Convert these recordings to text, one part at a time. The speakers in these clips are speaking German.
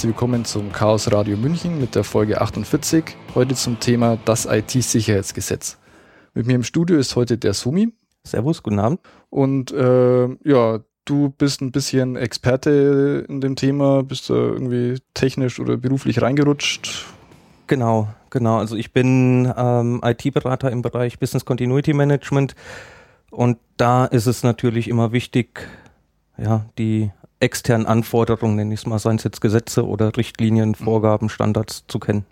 Herzlich willkommen zum Chaos Radio München mit der Folge 48. Heute zum Thema das IT-Sicherheitsgesetz. Mit mir im Studio ist heute der Sumi. Servus, guten Abend. Und äh, ja, du bist ein bisschen Experte in dem Thema, bist da irgendwie technisch oder beruflich reingerutscht. Genau, genau. Also ich bin ähm, IT-Berater im Bereich Business Continuity Management und da ist es natürlich immer wichtig, ja, die externen Anforderungen, nenne ich es mal, seien es jetzt Gesetze oder Richtlinien, Vorgaben, Standards zu kennen.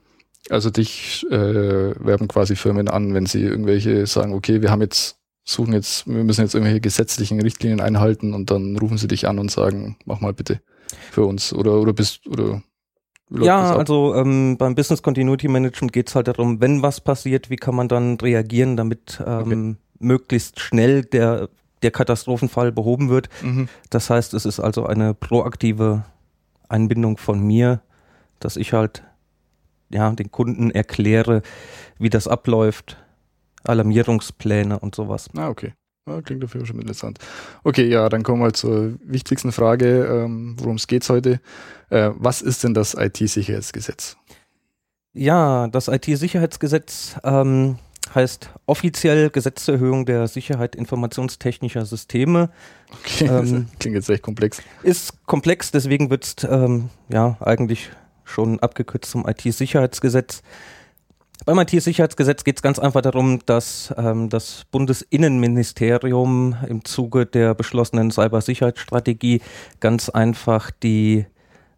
Also dich äh, werben quasi Firmen an, wenn sie irgendwelche sagen, okay, wir haben jetzt, suchen jetzt, wir müssen jetzt irgendwelche gesetzlichen Richtlinien einhalten und dann rufen sie dich an und sagen, mach mal bitte für uns. Oder oder bist oder ja, also ähm, beim Business Continuity Management geht es halt darum, wenn was passiert, wie kann man dann reagieren, damit ähm, okay. möglichst schnell der der Katastrophenfall behoben wird. Mhm. Das heißt, es ist also eine proaktive Einbindung von mir, dass ich halt ja, den Kunden erkläre, wie das abläuft, Alarmierungspläne und sowas. Ah, okay. Ja, klingt dafür schon interessant. Okay, ja, dann kommen wir zur wichtigsten Frage, ähm, worum es geht heute. Äh, was ist denn das IT-Sicherheitsgesetz? Ja, das IT-Sicherheitsgesetz ähm, heißt offiziell Gesetz zur Erhöhung der Sicherheit informationstechnischer Systeme. Okay, ähm, klingt jetzt echt komplex. Ist komplex, deswegen wird es ähm, ja eigentlich schon abgekürzt zum IT-Sicherheitsgesetz. Beim IT-Sicherheitsgesetz geht es ganz einfach darum, dass ähm, das Bundesinnenministerium im Zuge der beschlossenen Cybersicherheitsstrategie ganz einfach die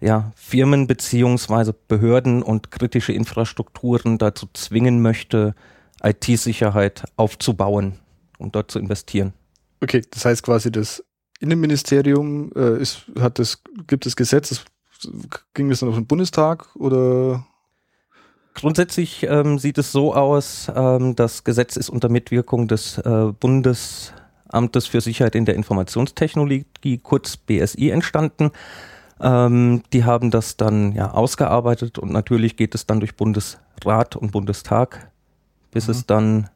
ja, Firmen beziehungsweise Behörden und kritische Infrastrukturen dazu zwingen möchte, IT-Sicherheit aufzubauen und dort zu investieren. Okay, das heißt quasi, das Innenministerium äh, ist, hat das, gibt es Gesetz, das, ging das dann auf den Bundestag oder? Grundsätzlich ähm, sieht es so aus, ähm, das Gesetz ist unter Mitwirkung des äh, Bundesamtes für Sicherheit in der Informationstechnologie, kurz BSI, entstanden. Ähm, die haben das dann ja ausgearbeitet und natürlich geht es dann durch Bundesrat und Bundestag bis mhm. es dann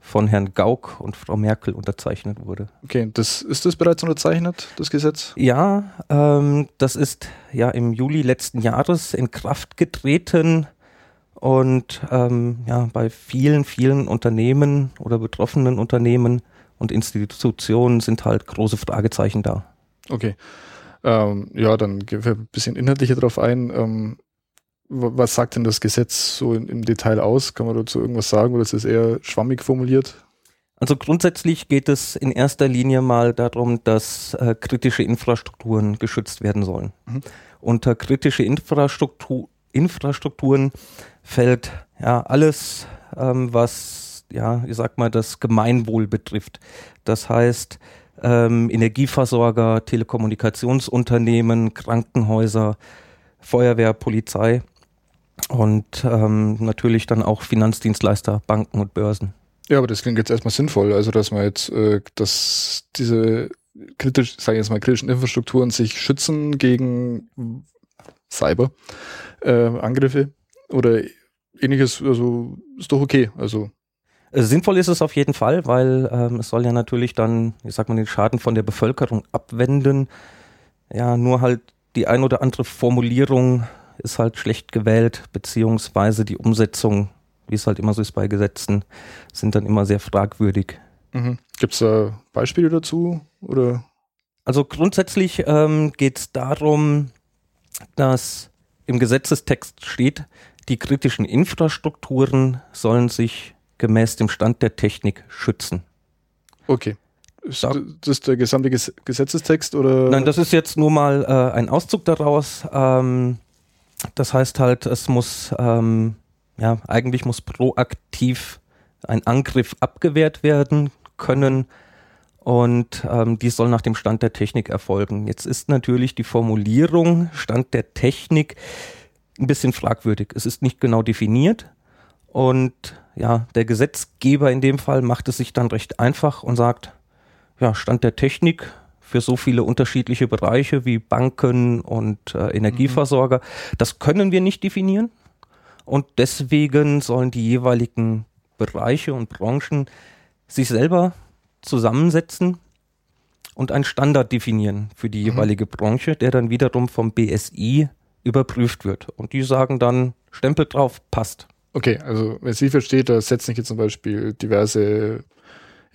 von Herrn Gauck und Frau Merkel unterzeichnet wurde. Okay, das ist das bereits unterzeichnet, das Gesetz? Ja, ähm, das ist ja im Juli letzten Jahres in Kraft getreten und ähm, ja bei vielen, vielen Unternehmen oder betroffenen Unternehmen und Institutionen sind halt große Fragezeichen da. Okay. Ähm, ja, dann gehen wir ein bisschen inhaltlicher drauf ein. Ähm, was sagt denn das Gesetz so im Detail aus? Kann man dazu irgendwas sagen oder ist es eher schwammig formuliert? Also grundsätzlich geht es in erster Linie mal darum, dass äh, kritische Infrastrukturen geschützt werden sollen. Mhm. Unter kritische Infrastruktur, Infrastrukturen fällt ja alles, ähm, was ja, ich sag mal, das Gemeinwohl betrifft. Das heißt, ähm, Energieversorger, Telekommunikationsunternehmen, Krankenhäuser, Feuerwehr, Polizei und ähm, natürlich dann auch Finanzdienstleister, Banken und Börsen. Ja, aber das klingt jetzt erstmal sinnvoll, also dass man jetzt, äh, dass diese kritisch, sage ich jetzt mal, kritischen Infrastrukturen sich schützen gegen Cyber äh, Angriffe oder ähnliches, also ist doch okay, also äh, Sinnvoll ist es auf jeden Fall, weil ähm, es soll ja natürlich dann, ich sag mal, den Schaden von der Bevölkerung abwenden. Ja, nur halt die ein oder andere Formulierung ist halt schlecht gewählt, beziehungsweise die Umsetzung, wie es halt immer so ist bei Gesetzen, sind dann immer sehr fragwürdig. Mhm. Gibt es da Beispiele dazu? Oder? Also grundsätzlich ähm, geht es darum, dass im Gesetzestext steht, die kritischen Infrastrukturen sollen sich gemäß dem Stand der Technik schützen. Okay. Ist da, das der gesamte Gesetzestext oder? Nein, das ist jetzt nur mal äh, ein Auszug daraus. Ähm, das heißt halt, es muss, ähm, ja, eigentlich muss proaktiv ein Angriff abgewehrt werden können und ähm, dies soll nach dem Stand der Technik erfolgen. Jetzt ist natürlich die Formulierung Stand der Technik ein bisschen fragwürdig. Es ist nicht genau definiert und ja, der Gesetzgeber in dem Fall macht es sich dann recht einfach und sagt, ja, Stand der Technik für so viele unterschiedliche Bereiche wie Banken und äh, Energieversorger. Das können wir nicht definieren. Und deswegen sollen die jeweiligen Bereiche und Branchen sich selber zusammensetzen und einen Standard definieren für die mhm. jeweilige Branche, der dann wiederum vom BSI überprüft wird. Und die sagen dann, Stempel drauf, passt. Okay, also wenn Sie versteht, da setzen hier zum Beispiel diverse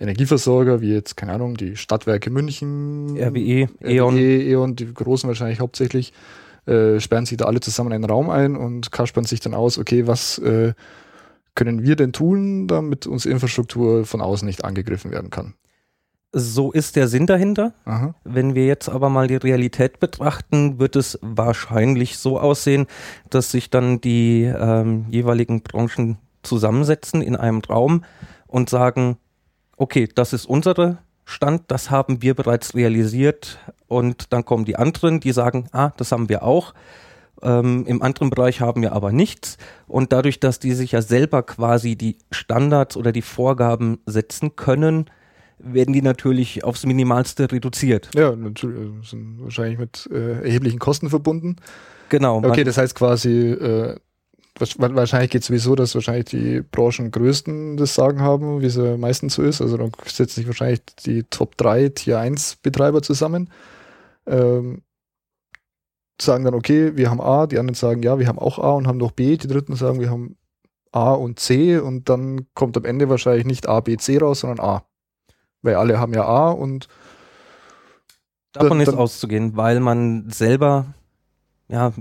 Energieversorger, wie jetzt, keine Ahnung, die Stadtwerke München, RWE, E.ON. RWE, E.ON, die großen wahrscheinlich hauptsächlich, äh, sperren sich da alle zusammen in einen Raum ein und kaspern sich dann aus, okay, was äh, können wir denn tun, damit unsere Infrastruktur von außen nicht angegriffen werden kann? So ist der Sinn dahinter. Aha. Wenn wir jetzt aber mal die Realität betrachten, wird es wahrscheinlich so aussehen, dass sich dann die ähm, jeweiligen Branchen zusammensetzen in einem Raum und sagen, okay, das ist unsere Stand, das haben wir bereits realisiert und dann kommen die anderen, die sagen, ah, das haben wir auch. Ähm, Im anderen Bereich haben wir aber nichts. Und dadurch, dass die sich ja selber quasi die Standards oder die Vorgaben setzen können, werden die natürlich aufs Minimalste reduziert. Ja, natürlich, also sind wahrscheinlich mit äh, erheblichen Kosten verbunden. Genau. Okay, das heißt quasi, äh, wahrscheinlich geht es sowieso, dass wahrscheinlich die Branchengrößten das Sagen haben, wie es ja meistens so ist. Also dann setzen sich wahrscheinlich die Top 3 Tier 1 Betreiber zusammen, ähm, sagen dann, okay, wir haben A, die anderen sagen, ja, wir haben auch A und haben noch B, die dritten sagen, wir haben A und C und dann kommt am Ende wahrscheinlich nicht A, B, C raus, sondern A. Weil alle haben ja A und Davon ist dann- auszugehen, weil man selber, ja,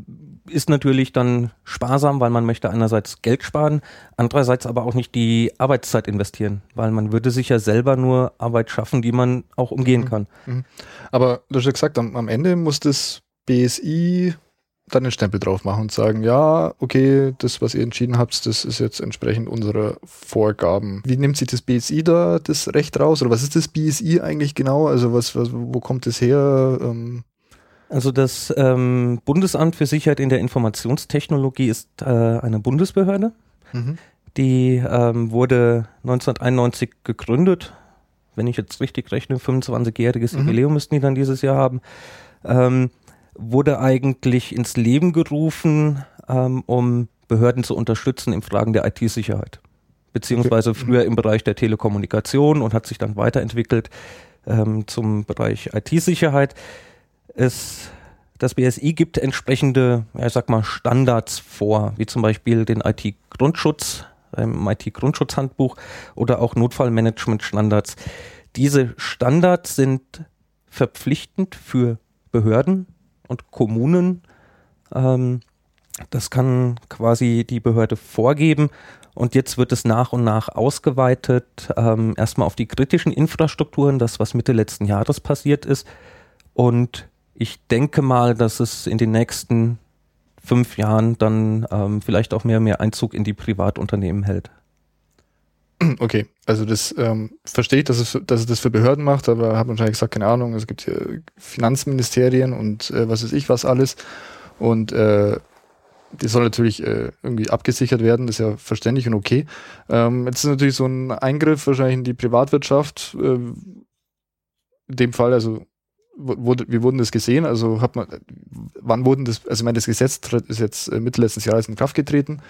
ist natürlich dann sparsam, weil man möchte einerseits Geld sparen, andererseits aber auch nicht die Arbeitszeit investieren, weil man würde sich ja selber nur Arbeit schaffen, die man auch umgehen Mhm. kann. Aber du hast ja gesagt, am, am Ende muss das BSI dann den Stempel drauf machen und sagen, ja, okay, das, was ihr entschieden habt, das ist jetzt entsprechend unserer Vorgaben. Wie nimmt sich das BSI da das Recht raus? Oder was ist das BSI eigentlich genau? Also was, was wo kommt das her? Ähm, Also das ähm, Bundesamt für Sicherheit in der Informationstechnologie ist äh, eine Bundesbehörde. Die ähm, wurde 1991 gegründet. Wenn ich jetzt richtig rechne, 25-jähriges Mhm. Jubiläum müssten die dann dieses Jahr haben. Ähm, wurde eigentlich ins Leben gerufen, ähm, um Behörden zu unterstützen in Fragen der IT-Sicherheit. Beziehungsweise Okay. früher im Bereich der Telekommunikation und hat sich dann weiterentwickelt ähm, zum Bereich IT-Sicherheit. Es, das BSI gibt entsprechende, ja, ich sag mal, Standards vor, wie zum Beispiel den IT-Grundschutz, im IT-Grundschutzhandbuch oder auch Notfallmanagement-Standards. Diese Standards sind verpflichtend für Behörden und Kommunen. Ähm, das kann quasi die Behörde vorgeben. Und jetzt wird es nach und nach ausgeweitet, ähm, erstmal auf die kritischen Infrastrukturen, das, was Mitte letzten Jahres passiert ist. Und ich denke mal, dass es in den nächsten fünf Jahren dann ähm, vielleicht auch mehr mehr Einzug in die Privatunternehmen hält. okay, also das ähm, verstehe ich, dass es, dass es das für Behörden macht, aber habe wahrscheinlich gesagt, keine Ahnung, es gibt hier Finanzministerien und äh, was weiß ich was alles. Und äh, die soll natürlich äh, irgendwie abgesichert werden, das ist ja verständlich und okay. Ähm, jetzt ist natürlich so ein Eingriff wahrscheinlich in die Privatwirtschaft. Äh, in dem Fall, also wurde, wie wurden das gesehen? Also hat man, wann wurden das, also ich meine, das Gesetz ist jetzt äh, Mitte letzten Jahres in Kraft getreten.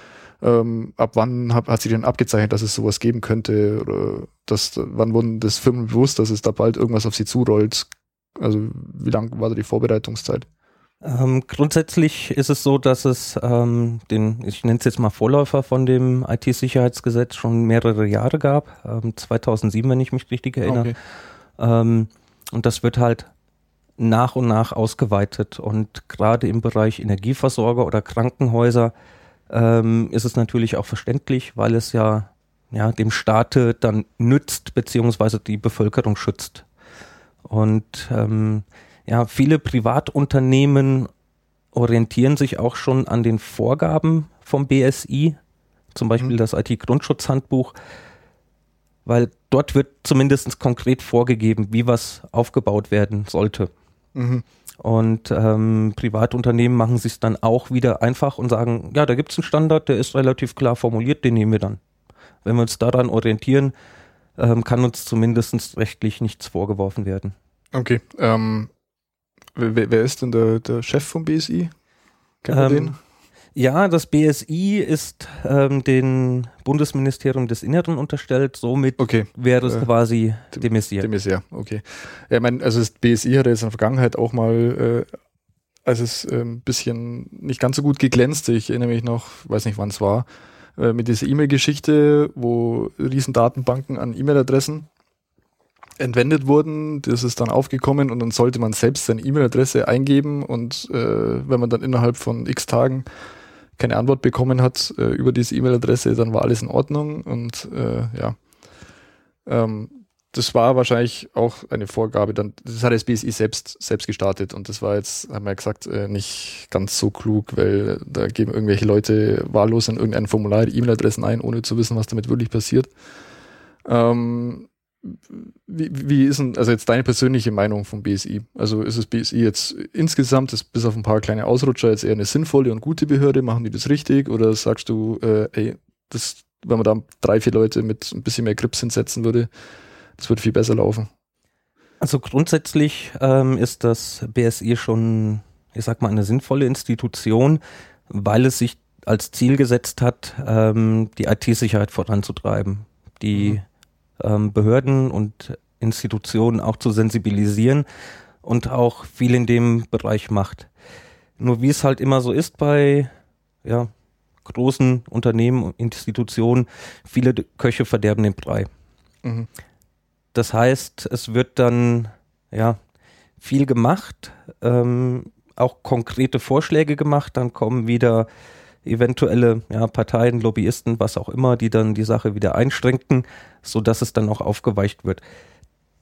Ähm, ab wann hat, hat sich denn abgezeichnet, dass es sowas geben könnte? Oder dass, wann wurden das Firmen bewusst, dass es da bald irgendwas auf sie zurollt? Also wie lang war da die Vorbereitungszeit? Ähm, grundsätzlich ist es so, dass es ähm, den, ich nenne es jetzt mal Vorläufer von dem IT-Sicherheitsgesetz schon mehrere Jahre gab, ähm, 2007, wenn ich mich richtig erinnere. Ähm, und das wird halt nach und nach ausgeweitet. Und gerade im Bereich Energieversorger oder Krankenhäuser ähm, ist es natürlich auch verständlich, weil es ja, ja dem Staate dann nützt, beziehungsweise die Bevölkerung schützt. Und ähm, ja, viele Privatunternehmen orientieren sich auch schon an den Vorgaben vom BSI, zum Beispiel Mhm. das IT-Grundschutzhandbuch, weil dort wird zumindest konkret vorgegeben, wie was aufgebaut werden sollte. Mhm. Und ähm, Privatunternehmen machen sich dann auch wieder einfach und sagen, ja, da gibt es einen Standard, der ist relativ klar formuliert, den nehmen wir dann. Wenn wir uns daran orientieren, ähm, kann uns zumindest rechtlich nichts vorgeworfen werden. Okay. Ähm, wer, wer ist denn der, der Chef vom BSI? Kennt Ähm, Ja, das BSI ist ähm, dem Bundesministerium des Inneren unterstellt, somit? Okay. wäre es äh, quasi dem- demisiert. Dem ist ja, okay. Ja, ich meine, also das BSI hat jetzt in der Vergangenheit auch mal äh, als es ein ähm, bisschen nicht ganz so gut geglänzt. Ich erinnere mich noch, weiß nicht wann es war, äh, mit dieser E-Mail-Geschichte, wo riesen Datenbanken an E-Mail-Adressen entwendet wurden. Das ist dann aufgekommen und dann sollte man selbst seine E-Mail-Adresse eingeben und äh, wenn man dann innerhalb von x Tagen keine Antwort bekommen hat äh, über diese E-Mail-Adresse, dann war alles in Ordnung und äh, ja. Ähm, das war wahrscheinlich auch eine Vorgabe, dann, das hat das BSI selbst, selbst gestartet und das war jetzt, haben wir gesagt, äh, nicht ganz so klug, weil da geben irgendwelche Leute wahllos in irgendein Formular E-Mail-Adressen ein, ohne zu wissen, was damit wirklich passiert. Ähm, wie, wie ist denn, also jetzt deine persönliche Meinung vom BSI? Also ist das BSI jetzt insgesamt, ist bis auf ein paar kleine Ausrutscher jetzt eher eine sinnvolle und gute Behörde? Machen die das richtig? Oder sagst du, äh, ey, das, wenn man da drei, vier Leute mit ein bisschen mehr Grips hinsetzen würde, das würde viel besser laufen? Also grundsätzlich ähm, ist das BSI schon, ich sag mal, eine sinnvolle Institution, weil es sich als Ziel gesetzt hat, ähm, die IT-Sicherheit voranzutreiben. Die mhm ähm, Behörden und Institutionen auch zu sensibilisieren und auch viel in dem Bereich macht. Nur wie es halt immer so ist bei ja, großen Unternehmen und Institutionen, viele Köche verderben den Brei. Mhm. Das heißt, es wird dann ja viel gemacht, ähm, auch konkrete Vorschläge gemacht, dann kommen wieder eventuelle ja, Parteien, Lobbyisten, was auch immer, die dann die Sache wieder einschränken, so dass es dann auch aufgeweicht wird.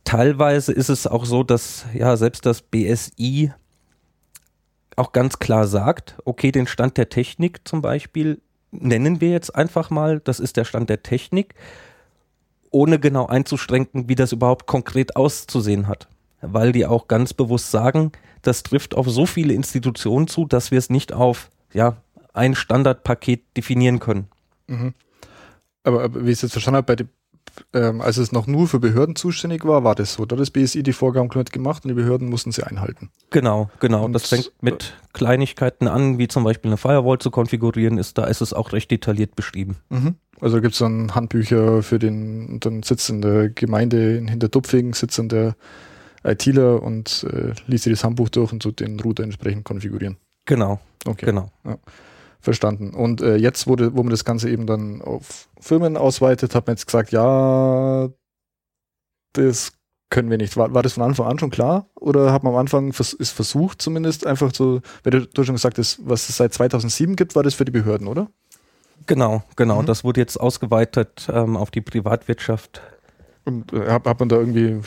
Teilweise ist es auch so, dass ja selbst das BSI auch ganz klar sagt, okay, den Stand der Technik zum Beispiel nennen wir jetzt einfach mal, das ist der Stand der Technik, ohne genau einzuschränken, wie das überhaupt konkret auszusehen hat. Weil die auch ganz bewusst sagen, das trifft auf so viele Institutionen zu, dass wir es nicht auf ja, ein Standardpaket definieren können. Mhm. Aber, aber, wie ich es jetzt verstanden habe, ähm, als es noch nur für Behörden zuständig war, war das so. Da hat das BSI die Vorgaben gemacht und die Behörden mussten sie einhalten. Genau, genau. Und das fängt mit Kleinigkeiten an, wie zum Beispiel eine Firewall zu konfigurieren, ist, da ist es auch recht detailliert beschrieben. Mhm. Also gibt es dann Handbücher für den, dann sitzt in der Gemeinde in Hintertupfing, sitzt in der ITler und äh, liest sich das Handbuch durch und so den Router entsprechend konfigurieren. Genau. Okay. Genau. Ja. Verstanden. Und äh, jetzt, wurde, wo man das Ganze eben dann auf Firmen ausweitet, hat man jetzt gesagt, ja, das können wir nicht. War, war das von Anfang an schon klar? Oder hat man am Anfang vers ist versucht zumindest einfach so, weil du, du schon gesagt hast, was es seit 2007 gibt, war das für die Behörden, oder? Genau, genau. Mhm. Das wurde jetzt ausgeweitet ähm, auf die Privatwirtschaft. Und äh, hat, hat man da irgendwie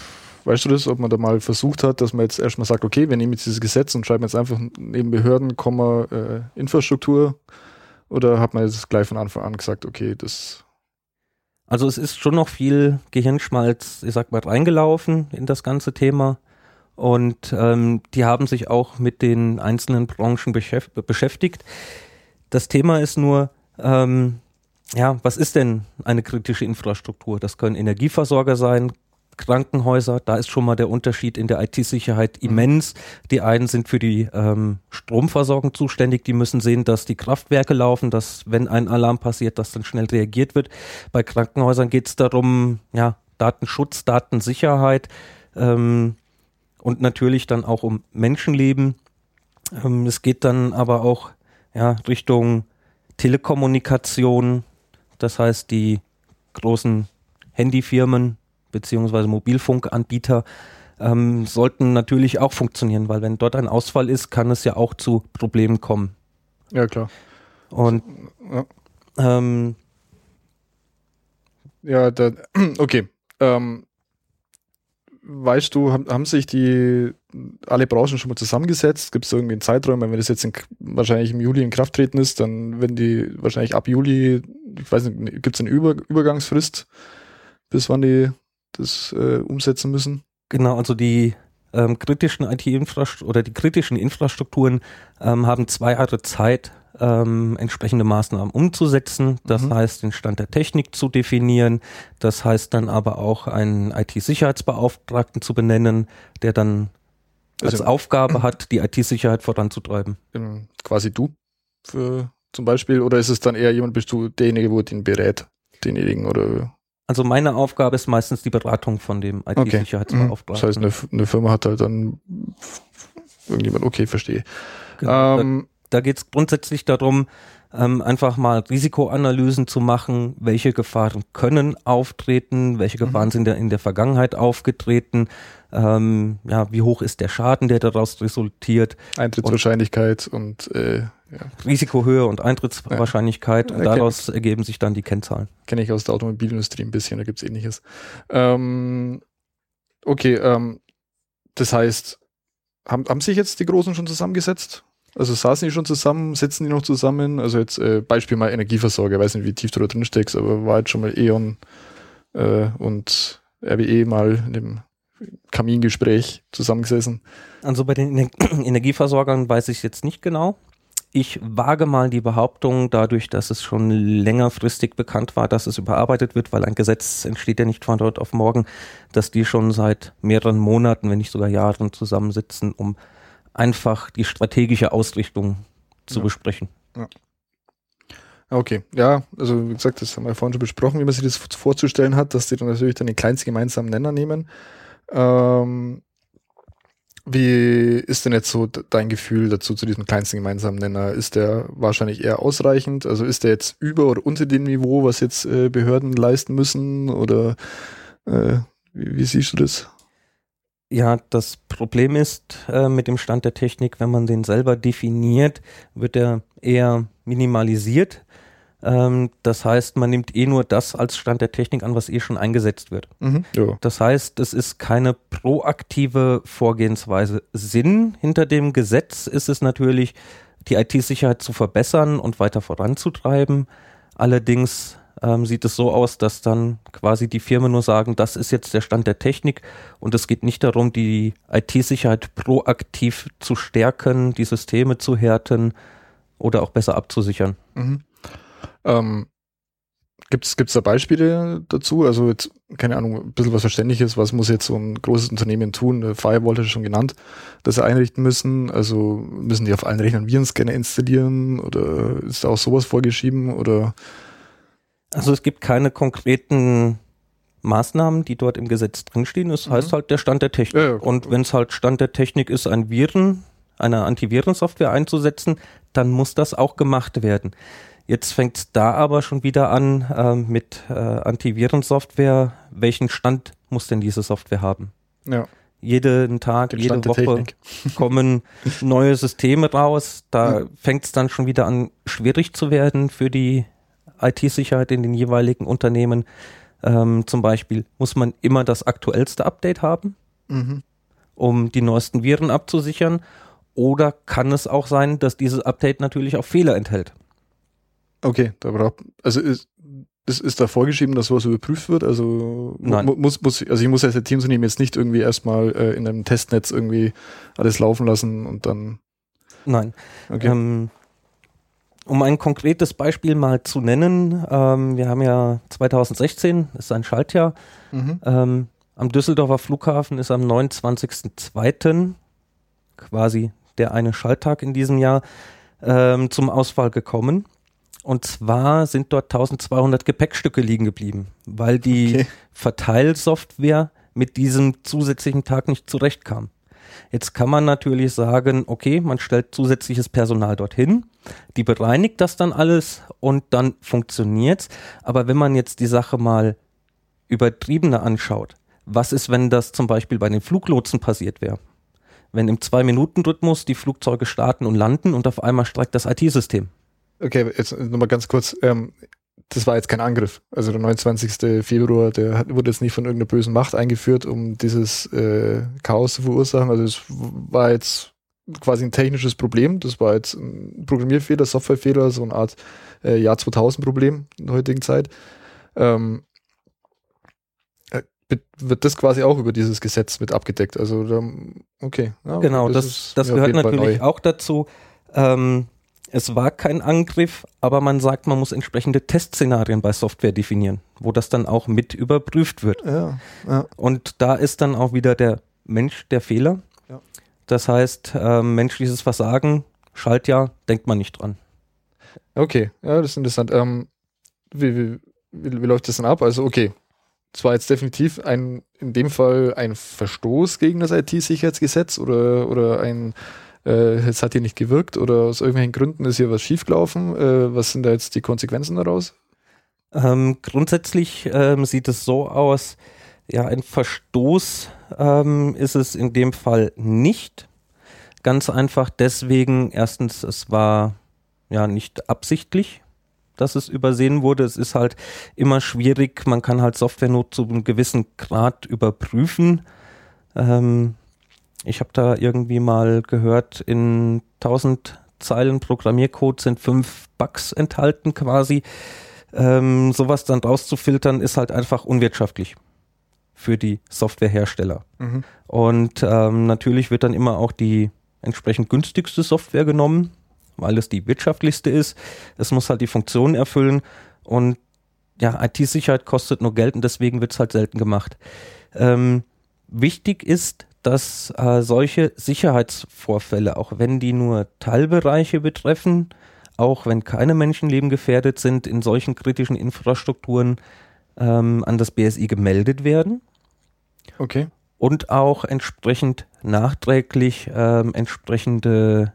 Weißt du das, ob man da mal versucht hat, dass man jetzt erstmal sagt, okay, wir nehmen jetzt dieses Gesetz und schreiben jetzt einfach neben Behörden, Komma, äh, Infrastruktur? Oder hat man jetzt gleich von Anfang an gesagt, okay, das. Also es ist schon noch viel Gehirnschmalz, ich sag mal, reingelaufen in das ganze Thema. Und ähm, die haben sich auch mit den einzelnen Branchen beschäftigt. Das Thema ist nur, ähm, ja, was ist denn eine kritische Infrastruktur? Das können Energieversorger sein, Krankenhäuser, da ist schon mal der Unterschied in der IT-Sicherheit mhm. immens. Die einen sind für die ähm, Stromversorgung zuständig, die müssen sehen, dass die Kraftwerke laufen, dass wenn ein Alarm passiert, dass dann schnell reagiert wird. Bei Krankenhäusern geht es darum, ja, Datenschutz, Datensicherheit ähm, und natürlich dann auch um Menschenleben. Ähm, es geht dann aber auch ja, Richtung Telekommunikation, das heißt die großen Handyfirmen, beziehungsweise Mobilfunkanbieter ähm, sollten natürlich auch funktionieren, weil wenn dort ein Ausfall ist, kann es ja auch zu Problemen kommen. Ja, klar. Und ja, ähm, ja da, okay. Ähm, weißt du, haben, haben sich die alle Branchen schon mal zusammengesetzt? Gibt es irgendwie einen Zeitraum? Wenn das jetzt in, wahrscheinlich im Juli in Kraft treten ist, dann werden die wahrscheinlich ab Juli, ich weiß nicht, gibt es eine Über Übergangsfrist, bis wann die das äh, umsetzen müssen? Genau, also die ähm, kritischen IT-Infrastrukturen oder die kritischen Infrastrukturen ähm, haben zwei Jahre Zeit, ähm, entsprechende Maßnahmen umzusetzen. Das mhm. heißt, den Stand der Technik zu definieren. Das heißt dann aber auch einen IT-Sicherheitsbeauftragten zu benennen, der dann also, als Aufgabe hat, die IT-Sicherheit voranzutreiben. Quasi du für zum Beispiel, oder ist es dann eher jemand, bist du derjenige, wo den berät, denjenigen oder also meine Aufgabe ist meistens die Beratung von dem IT-Sicherheitsbeauftragten. Okay. Das heißt, eine, eine, Firma hat halt dann irgendjemand, okay, verstehe. Genau. Ähm, da da geht es grundsätzlich darum, ähm, einfach mal Risikoanalysen zu machen, welche Gefahren können auftreten, welche mhm. Gefahren mhm. sind in der Vergangenheit aufgetreten, ähm, ja, wie hoch ist der Schaden, der daraus resultiert. Eintrittswahrscheinlichkeit und, und äh, ja. Risikohöhe und Eintrittswahrscheinlichkeit ja. und daraus kenn, ergeben sich dann die Kennzahlen. Kenne ich aus der Automobilindustrie ein bisschen, da gibt es ähnliches. Ähm, okay, ähm, das heißt, haben, haben sich jetzt die Großen schon zusammengesetzt? Also saßen die schon zusammen, sitzen die noch zusammen? Also jetzt äh, Beispiel mal Energieversorger, weiß nicht, wie tief du da drin steckst, aber war jetzt schon mal E.ON äh, und RWE mal in dem Kamingespräch zusammengesessen? Also bei den Ener Energieversorgern weiß ich jetzt nicht genau. Ich wage mal die Behauptung, dadurch, dass es schon längerfristig bekannt war, dass es überarbeitet wird, weil ein Gesetz entsteht ja nicht von dort auf morgen, dass die schon seit mehreren Monaten, wenn nicht sogar Jahren zusammensitzen, um einfach die strategische Ausrichtung zu ja. besprechen. Ja. Okay, ja, also wie gesagt, das haben wir vorhin schon besprochen, wie man sich das vorzustellen hat, dass die dann natürlich dann den kleinsten gemeinsamen Nenner nehmen. Ähm, wie ist denn jetzt so dein Gefühl dazu, zu diesem kleinsten gemeinsamen Nenner? Ist der wahrscheinlich eher ausreichend? Also ist der jetzt über oder unter dem Niveau, was jetzt äh, Behörden leisten müssen? Oder äh, wie, wie, siehst du das? Ja, das Problem ist äh, mit dem Stand der Technik, wenn man den selber definiert, wird er eher minimalisiert. Ähm, das heißt, man nimmt eh nur das als Stand der Technik an, was eh schon eingesetzt wird. Mhm, das heißt, es ist keine proaktive Vorgehensweise. Sinn hinter dem Gesetz ist es natürlich, die IT-Sicherheit zu verbessern und weiter voranzutreiben. Allerdings ähm, sieht es so aus, dass dann quasi die Firmen nur sagen, das ist jetzt der Stand der Technik und es geht nicht darum, die IT-Sicherheit proaktiv zu stärken, die Systeme zu härten oder auch besser abzusichern. Mhm. Ähm, Gibt es da Beispiele dazu? Also jetzt, keine Ahnung, ein bisschen was Verständliches, was muss jetzt so ein großes Unternehmen tun? Firewall hast du schon genannt, dass sie einrichten müssen. Also müssen die auf allen Rechnern Virenscanner installieren oder ist da auch sowas vorgeschrieben oder? Also es gibt keine konkreten Maßnahmen, die dort im Gesetz drinstehen. Es mhm. heißt halt der Stand der Technik. Ja, ja, Und wenn es halt Stand der Technik ist, ein Viren, eine Antivirensoftware einzusetzen, dann muss das auch gemacht werden. Jetzt fängt es da aber schon wieder an äh, mit äh, Antivirensoftware. Welchen Stand muss denn diese Software haben? Ja. Jeden Tag, Den jede Woche kommen neue Systeme raus. Da ja. fängt es dann schon wieder an, schwierig zu werden für die IT-Sicherheit in den jeweiligen Unternehmen. Ähm, zum Beispiel muss man immer das aktuellste Update haben, mhm. um die neuesten Viren abzusichern. Oder kann es auch sein, dass dieses Update natürlich auch Fehler enthält? Okay, da braucht, also ist, ist, ist da vorgeschrieben, dass sowas überprüft wird? Also Nein. muss, muss, also ich muss als Teamsunternehmen jetzt nicht irgendwie erstmal äh, in einem Testnetz irgendwie alles laufen lassen und dann. Nein. Okay. Ähm, um ein konkretes Beispiel mal zu nennen, ähm, wir haben ja 2016, ist ein Schaltjahr. Mhm. Ähm, am Düsseldorfer Flughafen ist am 29.02. quasi der eine Schalttag in diesem Jahr ähm, zum Ausfall gekommen. Und zwar sind dort 1200 Gepäckstücke liegen geblieben, weil die okay. Verteilsoftware mit diesem zusätzlichen Tag nicht zurechtkam. Jetzt kann man natürlich sagen, okay, man stellt zusätzliches Personal dorthin, die bereinigt das dann alles und dann funktioniert's. Aber wenn man jetzt die Sache mal übertriebener anschaut, was ist, wenn das zum Beispiel bei den Fluglotsen passiert wäre? Wenn im Zwei-Minuten-Rhythmus die Flugzeuge starten und landen und auf einmal streikt das IT-System. Okay, jetzt nochmal ganz kurz. Ähm, das war jetzt kein Angriff. Also der 29. Februar, der hat, wurde jetzt nicht von irgendeiner bösen Macht eingeführt, um dieses äh, Chaos zu verursachen. Also es war jetzt quasi ein technisches Problem. Das war jetzt ein Programmierfehler, Softwarefehler, so eine Art äh, Jahr 2000 Problem in der heutigen Zeit. Ähm, äh, wird das quasi auch über dieses Gesetz mit abgedeckt. Also okay. Ja, genau, das, das, das gehört natürlich auch dazu. Ähm, es war kein Angriff, aber man sagt, man muss entsprechende Testszenarien bei Software definieren, wo das dann auch mit überprüft wird. Ja, ja. Und da ist dann auch wieder der Mensch der Fehler. Ja. Das heißt, äh, menschliches Versagen, Schaltjahr, denkt man nicht dran. Okay, ja, das ist interessant. Ähm, wie, wie, wie, wie läuft das dann ab? Also, okay, es war jetzt definitiv ein, in dem Fall ein Verstoß gegen das IT-Sicherheitsgesetz oder, oder ein äh, es hat hier nicht gewirkt oder aus irgendwelchen Gründen ist hier was schiefgelaufen. Äh, was sind da jetzt die Konsequenzen daraus? Ähm, grundsätzlich ähm, sieht es so aus, ja, ein Verstoß ähm, ist es in dem Fall nicht. Ganz einfach deswegen, erstens, es war ja nicht absichtlich, dass es übersehen wurde. Es ist halt immer schwierig, man kann halt Software nur zu einem gewissen Grad überprüfen. Ähm, ich habe da irgendwie mal gehört, in 1000 Zeilen Programmiercode sind fünf Bugs enthalten quasi. Ähm, sowas dann rauszufiltern ist halt einfach unwirtschaftlich für die Softwarehersteller. Mhm. Und ähm, natürlich wird dann immer auch die entsprechend günstigste Software genommen, weil es die wirtschaftlichste ist. Es muss halt die Funktion erfüllen und ja, IT-Sicherheit kostet nur Geld und deswegen wird es halt selten gemacht. Ähm, wichtig ist, dass äh, solche Sicherheitsvorfälle, auch wenn die nur Teilbereiche betreffen, auch wenn keine Menschenleben gefährdet sind, in solchen kritischen Infrastrukturen ähm, an das BSI gemeldet werden. Okay. Und auch entsprechend nachträglich ähm, entsprechende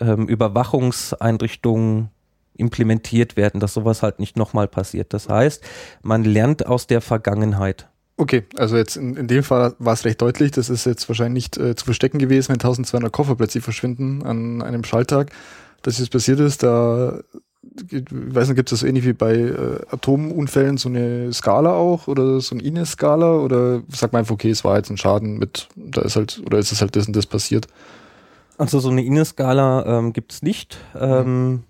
ähm, Überwachungseinrichtungen implementiert werden, dass sowas halt nicht nochmal passiert. Das heißt, man lernt aus der Vergangenheit. Okay, also jetzt in, in dem Fall war es recht deutlich, das ist jetzt wahrscheinlich nicht äh, zu verstecken gewesen, wenn 1200 Koffer plötzlich verschwinden an einem Schalttag. Dass jetzt passiert ist, da ich weiß nicht, gibt es das ähnlich wie bei äh, Atomunfällen so eine Skala auch oder so eine Ines-Skala oder sagt man einfach, okay, es war jetzt ein Schaden mit, da ist halt, oder ist es halt das und das passiert? Also so eine Ines-Skala ähm, gibt es nicht. Ähm, mhm.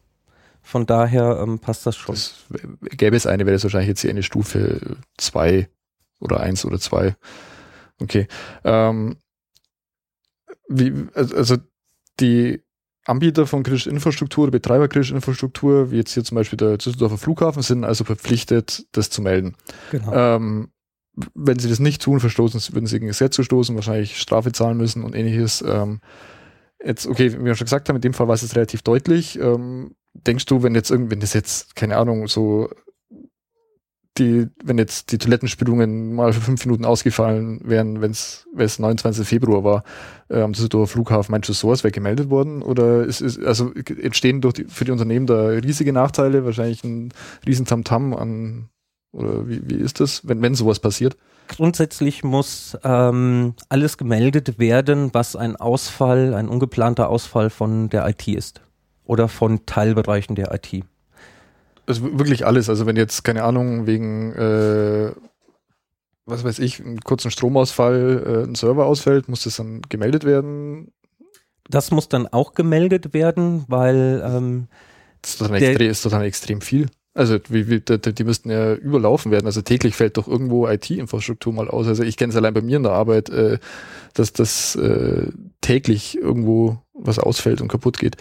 Von daher ähm, passt das schon. Das, gäbe es eine, wäre das wahrscheinlich jetzt hier eine Stufe 2 oder 1 oder 2. Okay. Ähm, wie, also die Anbieter von kritischer Infrastruktur, Betreiber kritischer Infrastruktur, wie jetzt hier zum Beispiel der Düsseldorfer Flughafen, sind also verpflichtet, das zu melden. Genau. Ähm, wenn sie das nicht tun, verstoßen, würden sie gegen Gesetz verstoßen, wahrscheinlich Strafe zahlen müssen und ähnliches. Ähm, jetzt, okay, wie wir schon gesagt haben, in dem Fall war es jetzt relativ deutlich. Ähm, denkst du, wenn jetzt irgendwie, wenn das jetzt, keine Ahnung, so die, wenn jetzt die Toilettenspülungen mal für fünf Minuten ausgefallen wären, wenn es 29. Februar war, äh, am Düsseldorfer Flughafen, meinst du, sowas wäre gemeldet worden? Oder ist, ist also entstehen durch die, für die Unternehmen da riesige Nachteile, wahrscheinlich ein riesen Tamtam an, oder wie, wie ist das, wenn, wenn sowas passiert? Grundsätzlich muss ähm, alles gemeldet werden, was ein Ausfall, ein ungeplanter Ausfall von der IT ist oder von Teilbereichen der IT also wirklich alles. Also wenn jetzt, keine Ahnung, wegen, äh, was weiß ich, einem kurzen Stromausfall äh, ein Server ausfällt, muss das dann gemeldet werden? Das muss dann auch gemeldet werden, weil ähm, das ist, dann extrem, ist dann extrem viel. Also wie, wie, die, die müssten ja überlaufen werden. Also täglich fällt doch irgendwo IT-Infrastruktur mal aus. Also ich kenne es allein bei mir in der Arbeit, äh, dass das äh, täglich irgendwo was ausfällt und kaputt geht.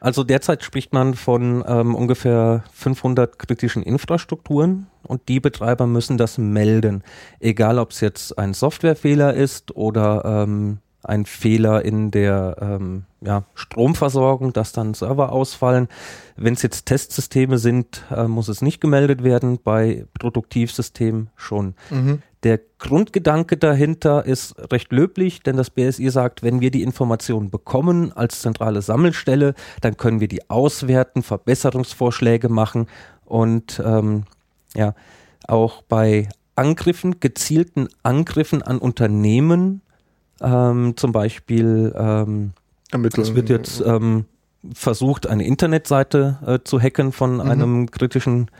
Also derzeit spricht man von ähm, ungefähr 500 kritischen Infrastrukturen und die Betreiber müssen das melden. Egal, ob es jetzt ein Softwarefehler ist oder ähm, ein Fehler in der ähm, ja, Stromversorgung, dass dann Server ausfallen. Wenn es jetzt Testsysteme sind, äh, muss es nicht gemeldet werden, bei Produktivsystemen schon. Mhm. Der Grundgedanke dahinter ist recht löblich, denn das BSI sagt, wenn wir die Informationen bekommen als zentrale Sammelstelle, dann können wir die auswerten, Verbesserungsvorschläge machen und ähm, ja, auch bei Angriffen, gezielten Angriffen an Unternehmen ähm, zum Beispiel, ähm, es wird jetzt ähm, versucht, eine Internetseite äh, zu hacken von mhm. einem kritischen,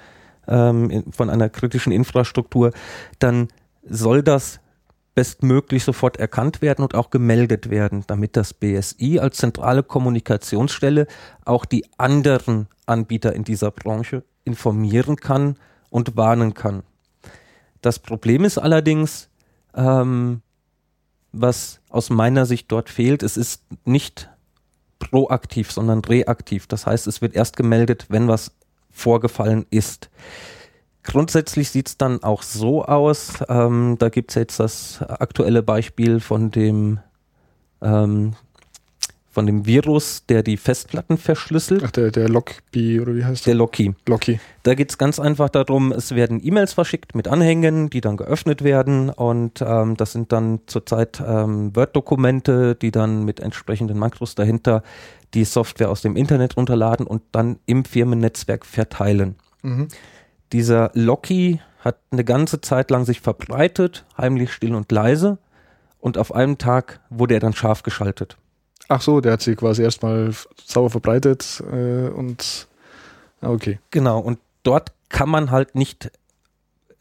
ähm, von einer kritischen Infrastruktur, dann soll das bestmöglich sofort erkannt werden und auch gemeldet werden, damit das BSI als zentrale Kommunikationsstelle auch die anderen Anbieter in dieser Branche informieren kann und warnen kann. Das Problem ist allerdings, ähm, was aus meiner Sicht dort fehlt. Es ist nicht proaktiv, sondern reaktiv. Das heißt, es wird erst gemeldet, wenn was vorgefallen ist. Grundsätzlich sieht es dann auch so aus, ähm, da gibt es jetzt das aktuelle Beispiel von dem ähm, von dem Virus, der die Festplatten verschlüsselt. Ach, der, der Lockbee oder wie heißt der? Der Locky. Locky. Da geht es ganz einfach darum, es werden E-Mails verschickt mit Anhängen, die dann geöffnet werden und ähm, das sind dann zurzeit ähm, Word-Dokumente, die dann mit entsprechenden Makros dahinter die Software aus dem Internet runterladen und dann im Firmennetzwerk verteilen. Mhm. Dieser Locky hat eine ganze Zeit lang sich verbreitet, heimlich, still und leise und auf einem Tag wurde er dann scharf geschaltet. Ach so, der hat sie quasi erstmal sauber verbreitet äh, und ah, okay. Genau, und dort kann man halt nicht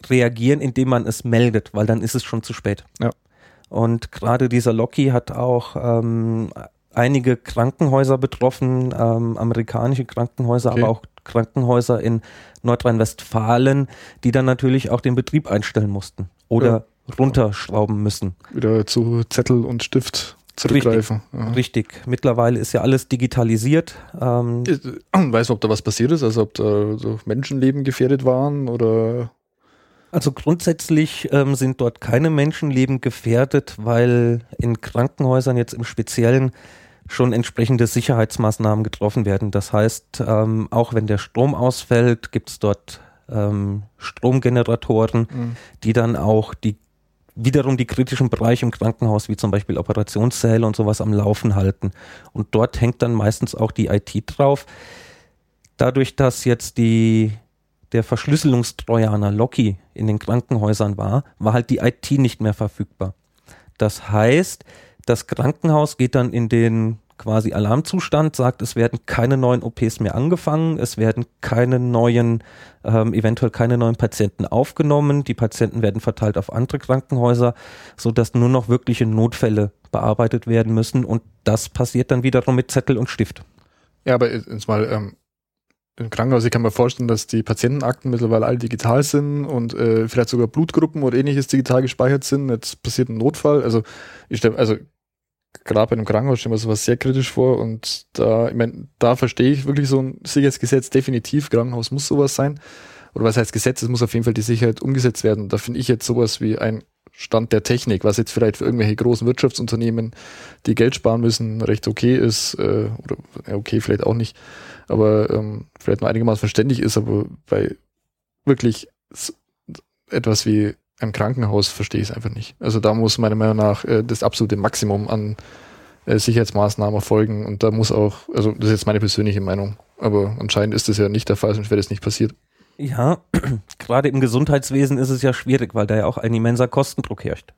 reagieren, indem man es meldet, weil dann ist es schon zu spät. Ja. Und gerade dieser Locky hat auch ähm, einige Krankenhäuser betroffen, ähm, amerikanische Krankenhäuser, Okay. aber auch Krankenhäuser in Nordrhein-Westfalen, die dann natürlich auch den Betrieb einstellen mussten oder runterschrauben müssen. Wieder zu Zettel und Stift zurückgreifen. Ja. Richtig. Mittlerweile ist ja alles digitalisiert. Ähm, Äh, Weißt du, ob da was passiert ist? Also ob da so Menschenleben gefährdet waren oder Also grundsätzlich ähm, sind dort keine Menschenleben gefährdet, weil in Krankenhäusern jetzt im Speziellen schon entsprechende Sicherheitsmaßnahmen getroffen werden. Das heißt, ähm, auch wenn der Strom ausfällt, gibt es dort ähm, Stromgeneratoren, die dann auch die wiederum die kritischen Bereiche im Krankenhaus, wie zum Beispiel Operationssäle und sowas am Laufen halten. Und dort hängt dann meistens auch die IT drauf. Dadurch, dass jetzt die der Verschlüsselungstrojaner Locky in den Krankenhäusern war, war halt die IT nicht mehr verfügbar. Das heißt, das Krankenhaus geht dann in den quasi Alarmzustand, sagt, es werden keine neuen OPs mehr angefangen, es werden keine neuen, ähm, eventuell keine neuen Patienten aufgenommen, die Patienten werden verteilt auf andere Krankenhäuser, so dass nur noch wirkliche Notfälle bearbeitet werden müssen und das passiert dann wiederum mit Zettel und Stift. Ja, aber jetzt mal ähm, im Krankenhaus, ich kann mir vorstellen, dass die Patientenakten mittlerweile alle digital sind und äh, vielleicht sogar Blutgruppen oder ähnliches digital gespeichert sind. Jetzt passiert ein Notfall. Also ich stelle, also gerade bei einem Krankenhaus stelle mir sowas sehr kritisch vor und da, ich mein, da verstehe ich wirklich so ein Sicherheitsgesetz definitiv. Krankenhaus muss sowas sein. Oder was heißt Gesetz? Es muss auf jeden Fall die Sicherheit umgesetzt werden. Da finde ich jetzt sowas wie ein Stand der Technik, was jetzt vielleicht für irgendwelche großen Wirtschaftsunternehmen, die Geld sparen müssen, recht okay ist, äh, oder okay, vielleicht auch nicht, aber ähm, vielleicht nur einigermaßen verständlich ist, aber bei wirklich etwas wie einem Krankenhaus verstehe ich es einfach nicht. Also da muss meiner Meinung nach äh, das absolute Maximum an äh, Sicherheitsmaßnahmen erfolgen und da muss auch, also das ist jetzt meine persönliche Meinung, aber anscheinend ist das ja nicht der Fall, sonst wäre das nicht passiert. Ja, gerade im Gesundheitswesen ist es ja schwierig, weil da ja auch ein immenser Kostendruck herrscht.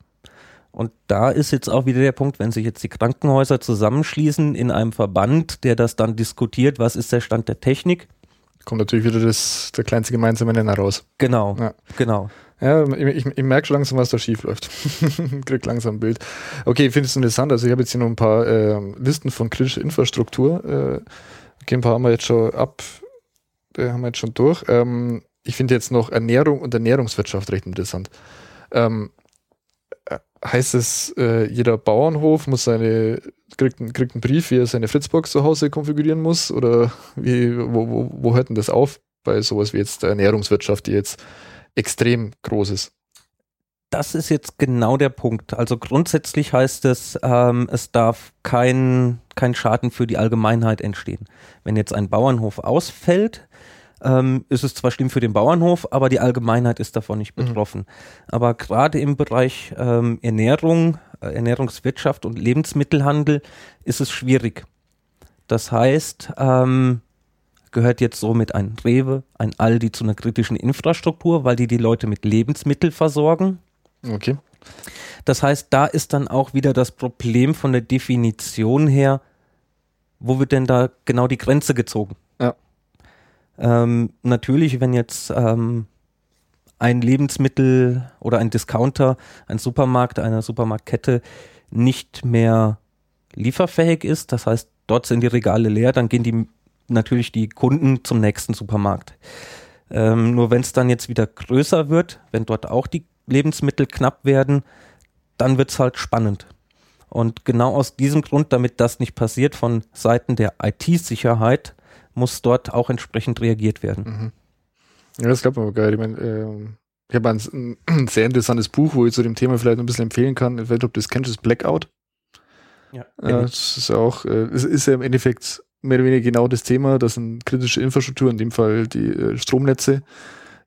Und da ist jetzt auch wieder der Punkt, wenn sich jetzt die Krankenhäuser zusammenschließen in einem Verband, der das dann diskutiert, was ist der Stand der Technik? Kommt natürlich wieder das, der kleinste gemeinsame Nenner raus. Genau, Ja. genau. Ja, ich, ich, ich merke schon langsam, was da schief läuft. Krieg langsam ein Bild. Okay, ich finde es interessant. Also ich habe jetzt hier noch ein paar ähm, Listen von kritischer Infrastruktur. Äh, okay, ein paar haben wir jetzt schon ab, äh, haben wir jetzt schon durch. Ähm, ich finde jetzt noch Ernährung und Ernährungswirtschaft recht interessant. Ähm, äh, heißt es, äh, jeder Bauernhof muss seine, kriegt, einen- kriegt einen Brief, wie er seine Fritzbox zu Hause konfigurieren muss? Oder wie, wo, wo, wo hört denn das auf bei sowas wie jetzt der Ernährungswirtschaft, die jetzt extrem groß ist? Das ist jetzt genau der Punkt. Also grundsätzlich heißt es, ähm, es darf kein, kein Schaden für die Allgemeinheit entstehen. Wenn jetzt ein Bauernhof ausfällt, ähm, ist es zwar schlimm für den Bauernhof, aber die Allgemeinheit ist davon nicht Mhm. betroffen. Aber gerade im Bereich ähm, Ernährung, äh, Ernährungswirtschaft und Lebensmittelhandel ist es schwierig. Das heißt, ähm, gehört jetzt somit ein Rewe, ein Aldi zu einer kritischen Infrastruktur, weil die die Leute mit Lebensmitteln versorgen. Okay. Das heißt, da ist dann auch wieder das Problem von der Definition her, wo wird denn da genau die Grenze gezogen? Ja. Ähm, natürlich, wenn jetzt ähm, ein Lebensmittel oder ein Discounter, ein Supermarkt, eine Supermarktkette nicht mehr lieferfähig ist, das heißt, dort sind die Regale leer, dann gehen die natürlich die Kunden zum nächsten Supermarkt. Ähm, nur wenn es dann jetzt wieder größer wird, wenn dort auch die Lebensmittel knapp werden, dann wird es halt spannend. Und genau aus diesem Grund, damit das nicht passiert von Seiten der IT-Sicherheit, muss dort auch entsprechend reagiert werden. Mhm. Ja, das glaubt man aber geil. Ich, mein, ähm, ich habe ein, ein sehr interessantes Buch, wo ich zu dem Thema vielleicht ein bisschen empfehlen kann. Ich weiß nicht, ob du das kennst, das Blackout. Ja, äh, das ist auch, äh, es ist ja im Endeffekt mehr oder weniger genau das Thema, dass eine kritische Infrastruktur, in dem Fall die äh, Stromnetze,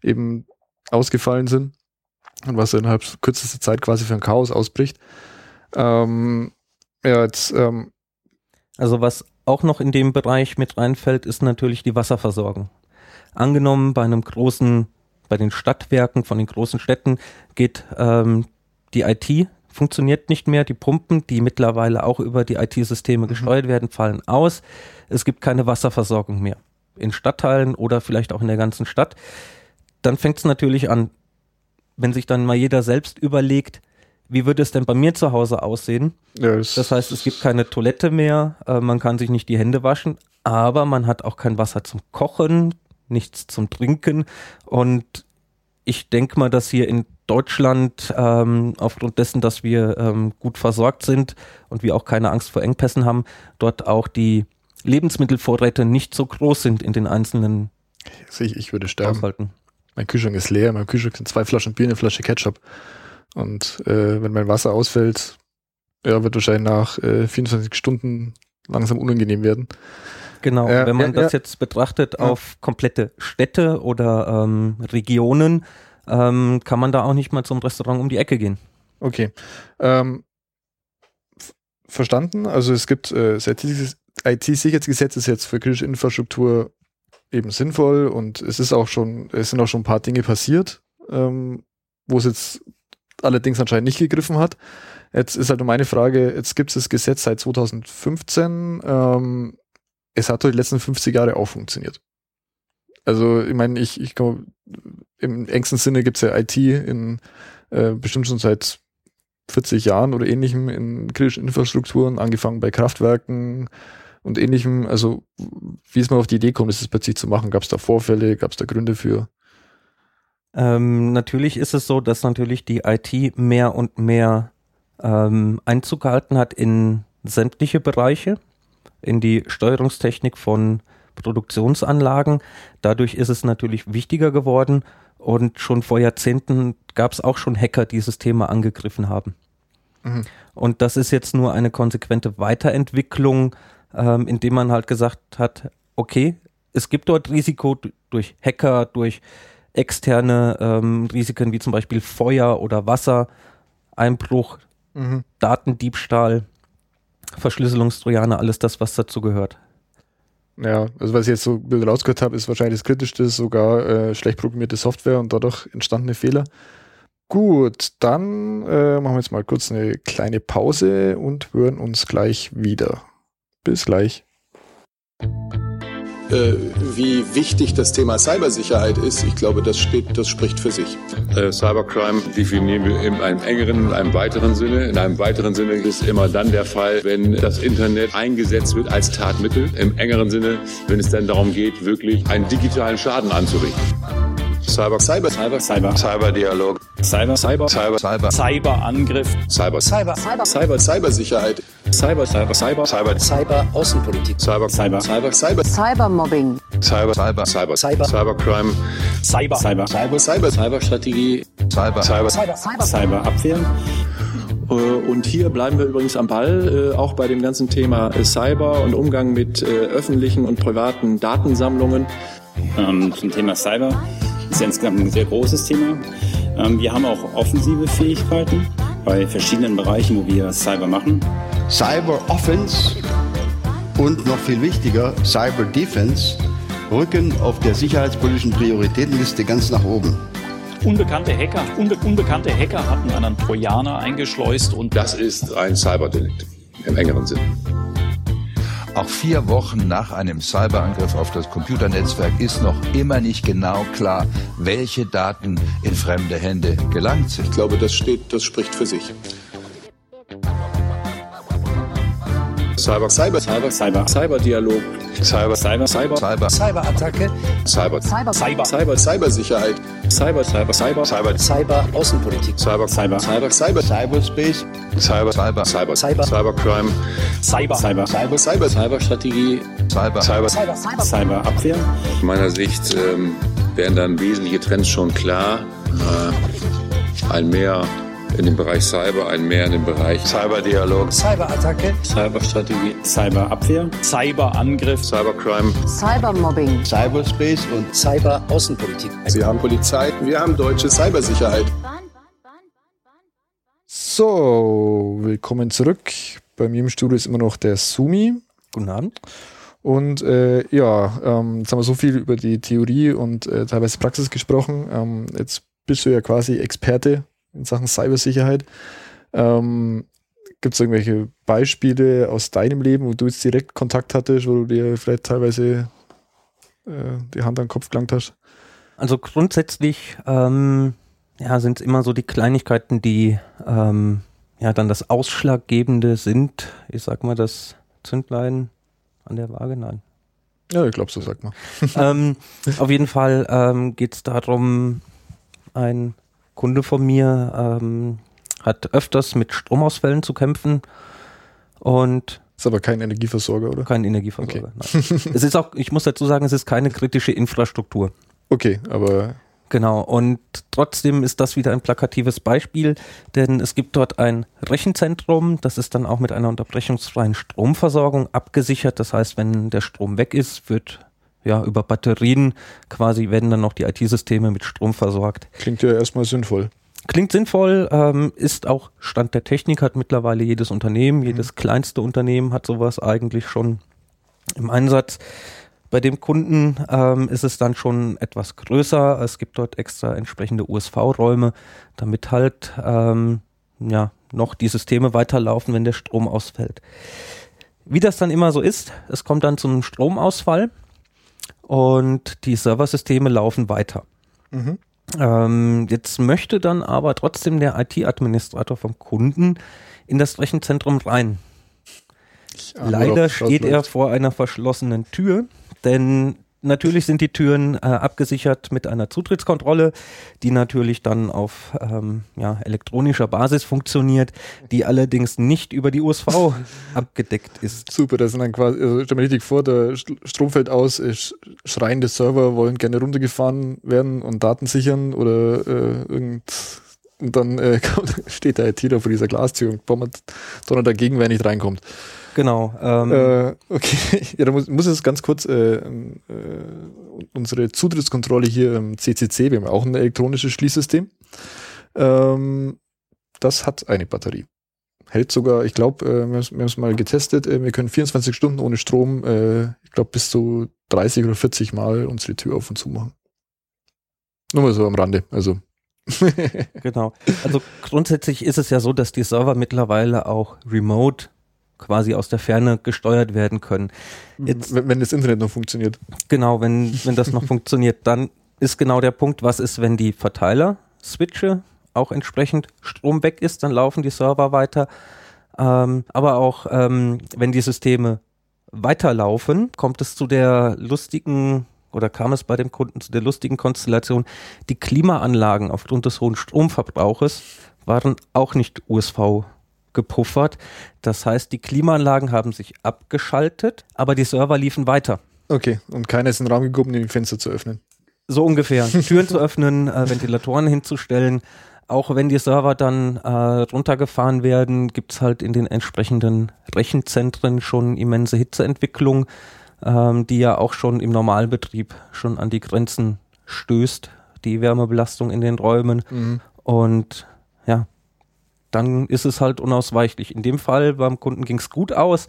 eben ausgefallen sind und was innerhalb kürzester Zeit quasi für ein Chaos ausbricht. Ähm, ja, jetzt. Ähm, also was auch noch in dem Bereich mit reinfällt, ist natürlich die Wasserversorgung. Angenommen, bei einem großen, bei den Stadtwerken von den großen Städten geht ähm, die IT funktioniert nicht mehr. Die Pumpen, die mittlerweile auch über die IT-Systeme mhm. gesteuert werden, fallen aus. Es gibt keine Wasserversorgung mehr in Stadtteilen oder vielleicht auch in der ganzen Stadt. Dann fängt es natürlich an, wenn sich dann mal jeder selbst überlegt, wie würde es denn bei mir zu Hause aussehen? Ja, das heißt, es gibt keine Toilette mehr, äh, man kann sich nicht die Hände waschen, aber man hat auch kein Wasser zum Kochen, nichts zum Trinken. Und ich denke mal, dass hier in Deutschland ähm, aufgrund dessen, dass wir ähm, gut versorgt sind und wir auch keine Angst vor Engpässen haben, dort auch die Lebensmittelvorräte nicht so groß sind in den einzelnen ich, ich würde sterben. Haushalten. Mein Kühlschrank ist leer, mein Kühlschrank sind zwei Flaschen Bier, eine Flasche Ketchup. Und äh, wenn mein Wasser ausfällt, ja, wird wahrscheinlich nach äh, 24 Stunden langsam unangenehm werden. Genau, äh, wenn man ja, das ja. jetzt betrachtet ja. auf komplette Städte oder ähm, Regionen, ähm, kann man da auch nicht mal zum Restaurant um die Ecke gehen. Okay. Ähm, verstanden. Also es gibt äh, das IT-Sicherheitsgesetz ist jetzt für kritische Infrastruktur eben sinnvoll und es ist auch schon, es sind auch schon ein paar Dinge passiert, ähm, wo es jetzt allerdings anscheinend nicht gegriffen hat. Jetzt ist halt nur meine Frage, jetzt gibt es das Gesetz seit 2015. Ähm, es hat die letzten 50 Jahre auch funktioniert. Also ich meine, ich, ich glaube, im engsten Sinne gibt es ja IT in äh, bestimmt schon seit 40 Jahren oder ähnlichem in kritischen Infrastrukturen, angefangen bei Kraftwerken und ähnlichem. Also wie ist man auf die Idee kommt, das plötzlich zu machen? Gab es da Vorfälle? Gab es da Gründe für? Ähm, natürlich ist es so, dass natürlich die IT mehr und mehr ähm, Einzug gehalten hat in sämtliche Bereiche, in die Steuerungstechnik von Produktionsanlagen. Dadurch ist es natürlich wichtiger geworden und schon vor Jahrzehnten gab es auch schon Hacker, die dieses Thema angegriffen haben. Mhm. Und das ist jetzt nur eine konsequente Weiterentwicklung, ähm, indem man halt gesagt hat, okay, es gibt dort Risiko durch Hacker, durch externe ähm, Risiken wie zum Beispiel Feuer oder Wassereinbruch, mhm. Datendiebstahl, Verschlüsselungstrojaner, alles das, was dazu gehört. Ja, also was ich jetzt so rausgehört habe, ist wahrscheinlich das Kritischste sogar äh, schlecht programmierte Software und dadurch entstandene Fehler. Gut, dann äh, machen wir jetzt mal kurz eine kleine Pause und hören uns gleich wieder. Bis gleich. Äh, wie wichtig das Thema Cybersicherheit ist, ich glaube, das steht, das spricht für sich. Äh, Cybercrime definieren wir in einem engeren, in einem weiteren Sinne. In einem weiteren Sinne ist immer dann der Fall, wenn das Internet eingesetzt wird als Tatmittel. Im engeren Sinne, wenn es dann darum geht, wirklich einen digitalen Schaden anzurichten. Cyber, Cyber, Cyber, Cyber, Cyberdialog, Cyber, Cyber, Cyber, Cyber, Cyberangriff, Cyber, Cyber, Cyber, Cyber, Cybersicherheit, Cyber, Cyber, Cyber, Cyber, Cyber, Außenpolitik, Cyber, Cyber, Cyber, Cyber, Cybermobbing, Cyber, Cyber, Cyber, Cyber, Cybercrime, Cyber, Cyber, Cyber, Cyber, Cyberstrategie, Cyber, Cyber, Cyber, Cyber, Cyberabwehr. Und hier bleiben wir übrigens am Ball, auch bei dem ganzen Thema Cyber und Umgang mit öffentlichen und privaten Datensammlungen. Ähm, zum Thema Cyber ist ja insgesamt ein sehr großes Thema. Ähm, wir haben auch offensive Fähigkeiten bei verschiedenen Bereichen, wo wir Cyber machen. Cyber Offense und noch viel wichtiger, Cyber Defense rücken auf der sicherheitspolitischen Prioritätenliste ganz nach oben. Unbekannte Hacker, unbe unbekannte Hacker hatten einen Trojaner eingeschleust und das ist ein Cyberdelikt im engeren Sinn. Auch vier Wochen nach einem Cyberangriff auf das Computernetzwerk ist noch immer nicht genau klar, welche Daten in fremde Hände gelangt sind. Ich glaube, das steht, das spricht für sich. Cyber, Cyber, Cyber, Cyber, Cyberdialog, Cyber, Cyber, Cyber, Cyber, Cyberattacke, Cyber, Cyber, Cyber, Cyber, Cybersicherheit, Cyber, Cyber, Cyber, Cyber, Cyber, Außenpolitik, Cyber, Cyber, Cyber, Cyber, Cyberspace, Cyber, Cyber, Cyber, Cyber, Cybercrime, Cyber, Cyber, Cyber, Cyber, Cyberstrategie, Cyber, Cyber, Cyber, Cyber, Cyberabwehr. Aus meiner Sicht ähm, werden dann wesentliche Trends schon klar. Äh, ein mehr in dem Bereich Cyber, ein mehr in dem Bereich Cyberdialog. Cyberattacke. Cyberstrategie. Cyberabwehr. Cyberangriff. Cybercrime. Cybermobbing. Cyberspace und Cyberaußenpolitik. Sie haben Polizei, wir haben deutsche Cybersicherheit. So, willkommen zurück. Bei mir im Studio ist immer noch der Sumi. Guten Abend. Und äh, ja, ähm, jetzt haben wir so viel über die Theorie und äh, teilweise Praxis gesprochen. Ähm, jetzt bist du ja quasi Experte in Sachen Cybersicherheit. Ähm, Gibt es irgendwelche Beispiele aus deinem Leben, wo du jetzt direkt Kontakt hattest, wo du dir vielleicht teilweise äh, die Hand an den Kopf gelangt hast? Also grundsätzlich ähm, ja, sind es immer so die Kleinigkeiten, die ähm, ja dann das Ausschlaggebende sind. Ich sag mal, das Zündlein an der Waage, nein. Ja, ich glaube, so sagt man. ähm, auf jeden Fall ähm, geht es darum, ein Kunde von mir ähm, hat öfters mit Stromausfällen zu kämpfen und Ist aber kein Energieversorger, oder? kein Energieversorger. Nein. es ist auch, ich muss dazu sagen, es ist keine kritische Infrastruktur. Okay, aber Genau, und trotzdem ist das wieder ein plakatives Beispiel, denn es gibt dort ein Rechenzentrum, das ist dann auch mit einer unterbrechungsfreien Stromversorgung abgesichert. Das heißt, wenn der Strom weg ist, wird ja über Batterien quasi werden dann noch die IT-Systeme mit Strom versorgt. klingt ja erstmal sinnvoll. Klingt sinnvoll, ähm, ist auch Stand der Technik, hat mittlerweile jedes Unternehmen, jedes kleinste Unternehmen hat sowas eigentlich schon im Einsatz. Bei dem Kunden ähm, ist es dann schon etwas größer. Es gibt dort extra entsprechende USV-Räume, damit halt ähm, ja, noch die Systeme weiterlaufen, wenn der Strom ausfällt. Wie das dann immer so ist, es kommt dann zum Stromausfall und die Serversysteme laufen weiter. Mhm. Ähm, jetzt möchte dann aber trotzdem der IT-Administrator vom Kunden in das Rechenzentrum rein. Leider steht er vor einer verschlossenen Tür, denn natürlich sind die Türen äh, abgesichert mit einer Zutrittskontrolle, die natürlich dann auf ähm, ja, elektronischer Basis funktioniert, die allerdings nicht über die USV abgedeckt ist. Super, das sind dann quasi, also stell mir richtig vor, der St- Strom fällt aus, schreiende Server wollen gerne runtergefahren werden und Daten sichern oder äh, irgend und dann äh, steht der ITler vor dieser Glastür und donnert dagegen, wer nicht reinkommt. Genau. Ähm, Äh, okay, ja, da muss, muss es ganz kurz äh, äh, unsere Zutrittskontrolle hier im CCC, wir haben auch ein elektronisches Schließsystem. Ähm, das hat eine Batterie. Hält sogar, ich glaube, äh, wir haben es mal getestet, äh, wir können 24 Stunden ohne Strom, äh, ich glaube, bis zu 30 oder 40 Mal unsere Tür auf und zu machen. Nur mal so am Rande, also. Genau. Also grundsätzlich ist es ja so, dass die Server mittlerweile auch remote quasi aus der Ferne gesteuert werden können. Jetzt, wenn, wenn das Internet noch funktioniert. genau, wenn, wenn das noch funktioniert, dann ist genau der Punkt, was ist, wenn die Verteiler-Switche auch entsprechend Strom weg ist, dann laufen die Server weiter. Ähm, aber auch ähm, wenn die Systeme weiterlaufen, kommt es zu der lustigen oder kam es bei dem Kunden zu der lustigen Konstellation, die Klimaanlagen aufgrund des hohen Stromverbrauches waren auch nicht USV gepuffert. Das heißt, die Klimaanlagen haben sich abgeschaltet, aber die Server liefen weiter. Okay, und keiner ist in den Raum gekommen, um die Fenster zu öffnen. So ungefähr. Türen zu öffnen, äh, Ventilatoren hinzustellen. Auch wenn die Server dann äh, runtergefahren werden, gibt's halt in den entsprechenden Rechenzentren schon immense Hitzeentwicklung, ähm, die ja auch schon im Normalbetrieb schon an die Grenzen stößt, die Wärmebelastung in den Räumen. Mhm. Und dann ist es halt unausweichlich. In dem Fall beim Kunden ging's gut aus,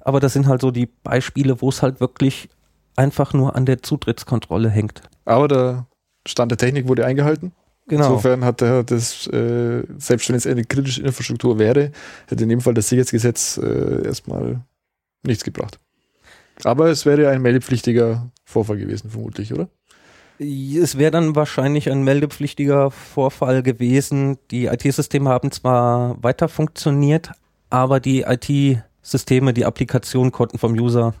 aber das sind halt so die Beispiele, wo es halt wirklich einfach nur an der Zutrittskontrolle hängt. Aber der Stand der Technik wurde eingehalten. Genau. Insofern hat er das, äh, selbst wenn es eine kritische Infrastruktur wäre, hätte in dem Fall das Sicherheitsgesetz äh, erstmal nichts gebracht. Aber es wäre ein meldepflichtiger Vorfall gewesen, vermutlich, oder? Es wäre dann wahrscheinlich ein meldepflichtiger Vorfall gewesen. Die IT-Systeme haben zwar weiter funktioniert, aber die IT-Systeme, die Applikation konnten vom User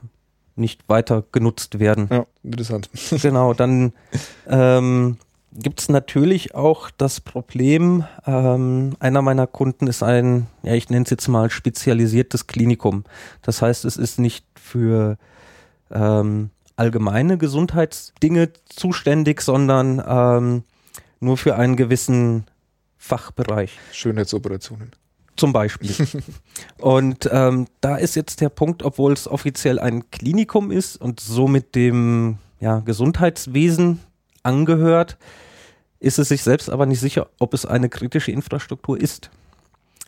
nicht weiter genutzt werden. Ja, interessant. Genau, dann ähm, gibt es natürlich auch das Problem, ähm, einer meiner Kunden ist ein, ja, ich nenne es jetzt mal spezialisiertes Klinikum. Das heißt, es ist nicht für ähm, allgemeine Gesundheitsdinge zuständig, sondern ähm, nur für einen gewissen Fachbereich. Schönheitsoperationen. Zum Beispiel. und ähm, da ist jetzt der Punkt, obwohl es offiziell ein Klinikum ist und somit dem ja, Gesundheitswesen angehört, ist es sich selbst aber nicht sicher, ob es eine kritische Infrastruktur ist.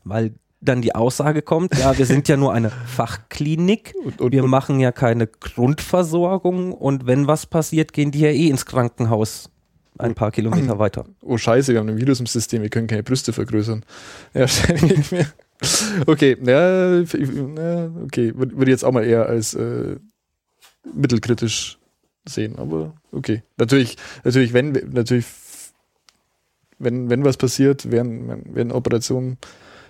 Weil dann die Aussage kommt, ja, wir sind ja nur eine Fachklinik, Und- und- wir und- machen ja keine Grundversorgung und wenn was passiert, gehen die ja eh ins Krankenhaus ein paar Kilometer weiter. Oh scheiße, wir haben ein Virus im System, wir können keine Brüste vergrößern. Ja, ich mir. Okay, ja, okay, würde ich jetzt auch mal eher als äh, mittelkritisch sehen, aber okay. Natürlich, natürlich, wenn, natürlich, wenn, wenn was passiert, während, während Operationen,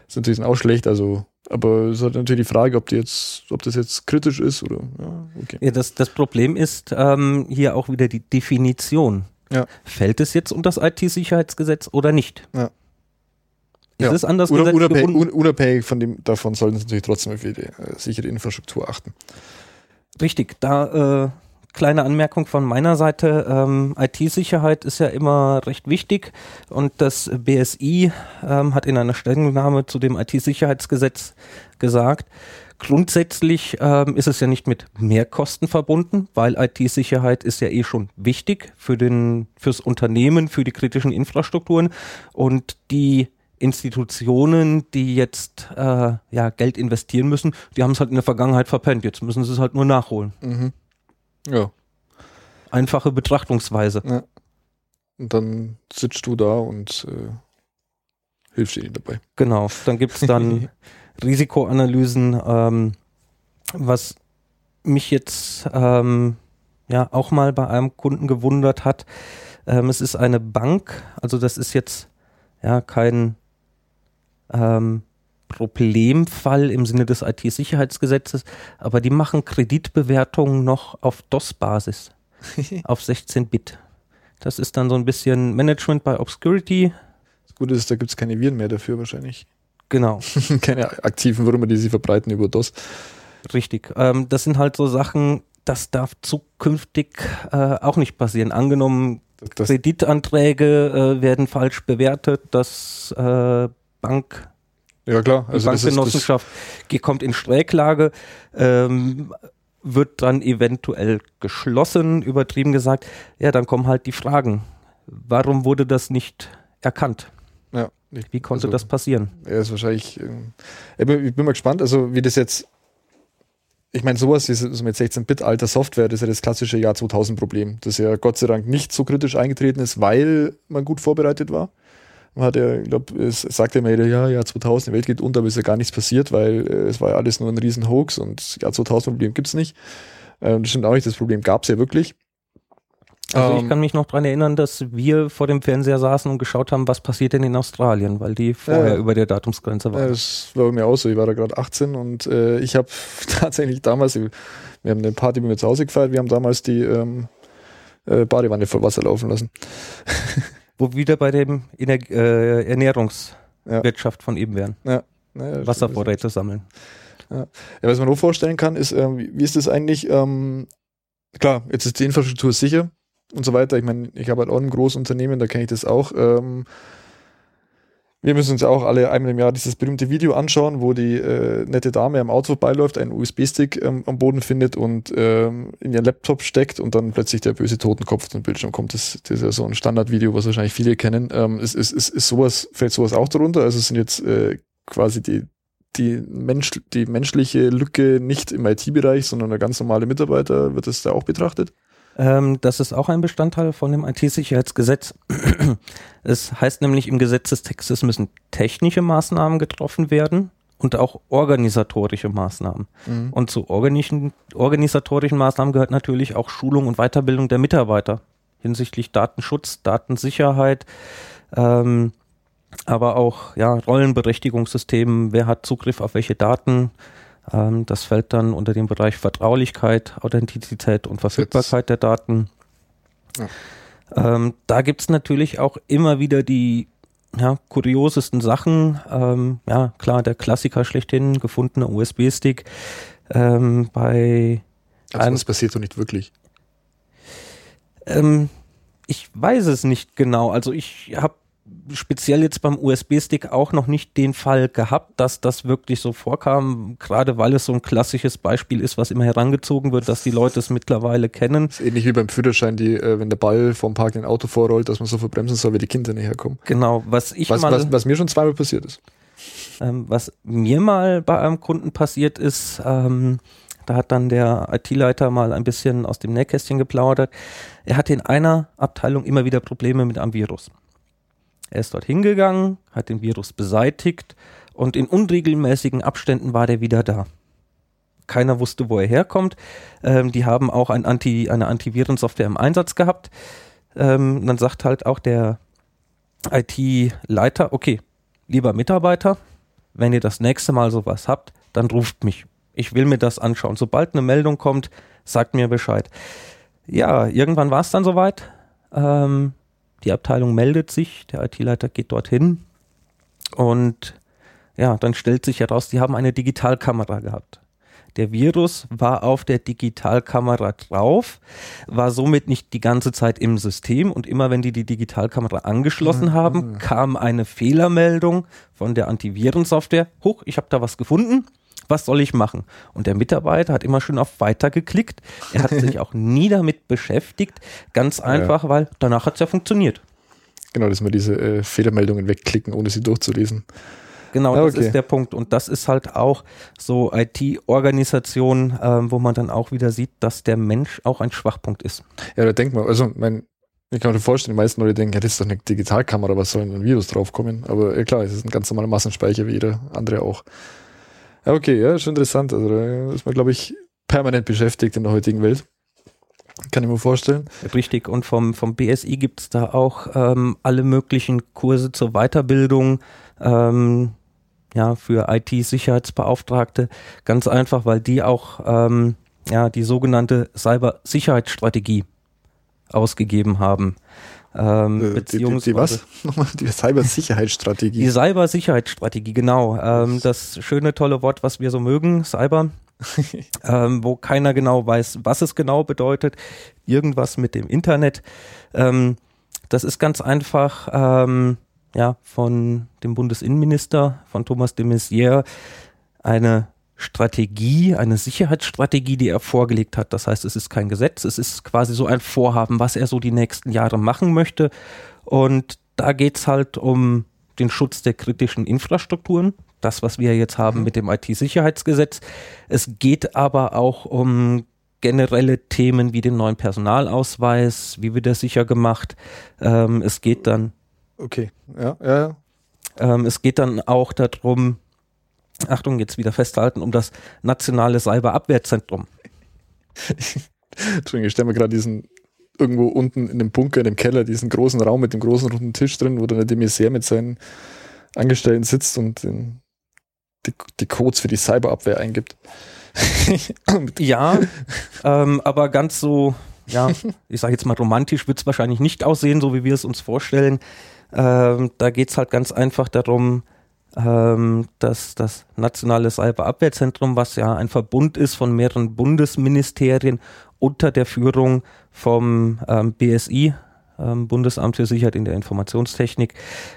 ist natürlich dann auch schlecht, also, aber es ist halt natürlich die Frage, ob die jetzt, ob das jetzt kritisch ist oder, ja, okay. Ja, das, das Problem ist ähm, hier auch wieder die Definition. Ja. Fällt es jetzt unter das IT-Sicherheitsgesetz oder nicht? Ja. Ist Ja. es an das Una- Gesetz unabhängig, un, unabhängig von dem, davon sollten sie natürlich trotzdem auf die äh, sichere Infrastruktur achten. Richtig, da äh, kleine Anmerkung von meiner Seite. Ähm, IT-Sicherheit ist ja immer recht wichtig und das BSI ähm, hat in einer Stellungnahme zu dem IT-Sicherheitsgesetz gesagt, grundsätzlich ähm, ist es ja nicht mit Mehrkosten verbunden, weil IT-Sicherheit ist ja eh schon wichtig für den, fürs Unternehmen, für die kritischen Infrastrukturen und die Institutionen, die jetzt äh, ja, Geld investieren müssen, die haben es halt in der Vergangenheit verpennt. Jetzt müssen sie es halt nur nachholen. Mhm. Ja. Einfache Betrachtungsweise. Ja. Und dann sitzt du da und äh, hilfst ihnen dabei. Genau. Dann gibt es dann Risikoanalysen, ähm, was mich jetzt ähm, ja auch mal bei einem Kunden gewundert hat. Ähm, es ist eine Bank, also das ist jetzt ja kein ähm, Problemfall im Sinne des IT-Sicherheitsgesetzes, aber die machen Kreditbewertungen noch auf DOS-Basis, auf 16-Bit. Das ist dann so ein bisschen Management by Obscurity. Das Gute ist, da gibt es keine Viren mehr dafür wahrscheinlich. Genau. keine aktiven Würmer, die sie verbreiten über DOS. Richtig. Ähm, das sind halt so Sachen, das darf zukünftig äh, auch nicht passieren. Angenommen, Das, Kreditanträge äh, werden falsch bewertet, das äh, Bank, ja klar, die also ist das, Bankgenossenschaft ge- kommt in Schräglage, ähm, wird dann eventuell geschlossen, übertrieben gesagt. Ja, dann kommen halt die Fragen. Warum wurde das nicht erkannt? ja, ich, Wie konnte also, das passieren? Er ist wahrscheinlich. ähm, ich bin, ich bin mal gespannt, also wie das jetzt. Ich meine, sowas so mit 16-Bit alter Software, das ist ja das klassische Jahr 2000-Problem, das ja Gott sei Dank nicht so kritisch eingetreten ist, weil man gut vorbereitet war. Hat ja, ich glaube, es sagt ja immer jeder, ja, Jahr 2000, die Welt geht unter, aber ist ja gar nichts passiert, weil äh, es war ja alles nur ein riesen Hoax und Jahr 2000-Problem gibt es nicht. Ähm, das stimmt auch nicht, das Problem gab es ja wirklich. Also ich Ähm, kann mich noch dran erinnern, dass wir vor dem Fernseher saßen und geschaut haben, was passiert denn in Australien, weil die vorher Ja. über der Datumsgrenze Ja, waren. das war bei mir auch so. Ich war da gerade 18 und äh, ich habe tatsächlich damals, wir haben eine Party bei mir zu Hause gefeiert, wir haben damals die ähm, äh, Badewanne voll Wasser laufen lassen. Wo wir wieder bei dem Ener äh, Ja. Ernährungswirtschaft von eben wären. Ja, naja, Wasservorräte sammeln. Ja, was man nur vorstellen kann, ist, wie, wie ist das eigentlich? Ähm, klar, jetzt ist die Infrastruktur sicher und so weiter. Ich meine, ich habe halt auch ein großes Unternehmen, da kenne ich das auch. Ähm, wir müssen uns ja auch alle einmal im Jahr dieses berühmte Video anschauen, wo die äh, nette Dame am Auto vorbeiläuft, einen USB-Stick ähm, am Boden findet und ähm, in ihren Laptop steckt und dann plötzlich der böse Totenkopf den Bildschirm kommt. Das, das ist ja so ein Standardvideo, was wahrscheinlich viele kennen. Ähm, ist, ist, ist, ist sowas, fällt sowas auch darunter? Also es sind jetzt äh, quasi die, die, Mensch, die menschliche Lücke nicht im IT-Bereich, sondern der ganz normale Mitarbeiter, wird das da auch betrachtet? Ähm, das ist auch ein Bestandteil von dem IT-Sicherheitsgesetz. es heißt nämlich im Gesetzestext, es müssen technische Maßnahmen getroffen werden und auch organisatorische Maßnahmen. Mhm. Und zu organisatorischen Maßnahmen gehört natürlich auch Schulung und Weiterbildung der Mitarbeiter hinsichtlich Datenschutz, Datensicherheit, ähm, aber auch ja, Rollenberechtigungssystemen, wer hat Zugriff auf welche Daten. Ähm, das fällt dann unter den Bereich Vertraulichkeit, Authentizität und Verfügbarkeit der Daten. Ähm, da gibt's natürlich auch immer wieder die ja, kuriosesten Sachen. Ähm, ja, klar, der Klassiker schlechthin, gefundener USB-Stick. Ähm, bei Also das passiert doch nicht wirklich. ähm, ich weiß es nicht genau. Also ich habe speziell jetzt beim USB-Stick auch noch nicht den Fall gehabt, dass das wirklich so vorkam, gerade weil es so ein klassisches Beispiel ist, was immer herangezogen wird, dass die Leute es mittlerweile kennen. Das ist ähnlich wie beim Führerschein, die, äh, wenn der Ball vom Park in ein Auto vorrollt, dass man so verbremsen soll, wie die Kinder näher kommen. Genau, was ich Was, mal, was, was mir schon zweimal passiert ist. ähm, was mir mal bei einem Kunden passiert ist, ähm, da hat dann der IT-Leiter mal ein bisschen aus dem Nähkästchen geplaudert. Er hatte in einer Abteilung immer wieder Probleme mit einem Virus. Er ist dort hingegangen, hat den Virus beseitigt und in unregelmäßigen Abständen war der wieder da. Keiner wusste, wo er herkommt. Ähm, die haben auch ein Anti, eine Antivirensoftware im Einsatz gehabt. Ähm, dann sagt halt auch der IT-Leiter, okay, lieber Mitarbeiter, wenn ihr das nächste Mal sowas habt, dann ruft mich. Ich will mir das anschauen. Sobald eine Meldung kommt, sagt mir Bescheid. Ja, irgendwann war es dann soweit. Ähm, die Abteilung meldet sich, der IT-Leiter geht dorthin und ja, dann stellt sich heraus, die haben eine Digitalkamera gehabt. Der Virus war auf der Digitalkamera drauf, war somit nicht die ganze Zeit im System und immer wenn die die Digitalkamera angeschlossen haben, kam eine Fehlermeldung von der Antivirensoftware. Huch, ich habe da was gefunden. Was soll ich machen? Und der Mitarbeiter hat immer schön auf Weiter geklickt. Er hat sich auch nie damit beschäftigt. Ganz einfach, weil danach hat es ja funktioniert. Genau, dass wir diese äh, Fehlermeldungen wegklicken, ohne sie durchzulesen. Genau, Ah, das okay. ist der Punkt. Und das ist halt auch so IT-Organisation, ähm, wo man dann auch wieder sieht, dass der Mensch auch ein Schwachpunkt ist. Ja, da denkt man, also mein, ich kann mir vorstellen, die meisten Leute denken, ja, das ist doch eine Digitalkamera, was soll denn ein Virus draufkommen? Aber ja klar, es ist ein ganz normaler Massenspeicher, wie jeder andere auch. Ja, okay, ja, schon interessant. Also da ist man, glaube ich, permanent beschäftigt in der heutigen Welt. Kann ich mir vorstellen. Richtig. Und vom, vom BSI gibt es da auch ähm, alle möglichen Kurse zur Weiterbildung. Ähm, ja, für IT-Sicherheitsbeauftragte. Ganz einfach, weil die auch ähm, ja, die sogenannte Cyber-Sicherheitsstrategie ausgegeben haben. Ähm, Äh, die, die, beziehungsweise die was? Nochmal, die Cyber-Sicherheitsstrategie. Die Cyber-Sicherheitsstrategie, genau. Ähm, das schöne, tolle Wort, was wir so mögen, Cyber, ähm, wo keiner genau weiß, was es genau bedeutet. Irgendwas mit dem Internet. Ähm, das ist ganz einfach ähm, ja, von dem Bundesinnenminister, von Thomas de Maizière, eine Strategie, eine Sicherheitsstrategie, die er vorgelegt hat. Das heißt, es ist kein Gesetz, es ist quasi so ein Vorhaben, was er so die nächsten Jahre machen möchte. Und da geht's halt um den Schutz der kritischen Infrastrukturen, das, was wir jetzt haben mit dem IT-Sicherheitsgesetz. Es geht aber auch um generelle Themen wie den neuen Personalausweis, wie wird er sicher gemacht. Ähm, es geht dann Okay, ja, ja, ja. ähm, es geht dann auch darum, Achtung, jetzt wieder festhalten, um das nationale Cyberabwehrzentrum. Entschuldigung, ich stelle mir gerade diesen irgendwo unten in dem Bunker, in dem Keller, diesen großen Raum mit dem großen runden Tisch drin, wo dann der de Maizière mit seinen Angestellten sitzt und den, die, die Codes für die Cyberabwehr eingibt. Ja, ähm, aber ganz so, ja, ich sage jetzt mal romantisch wird es wahrscheinlich nicht aussehen, so wie wir es uns vorstellen. Ähm, da geht es halt ganz einfach darum, ähm, dass das Nationale Cyberabwehrzentrum, was ja ein Verbund ist von mehreren Bundesministerien unter der Führung vom ähm, BSI, ähm, Bundesamt für Sicherheit in der Informationstechnik,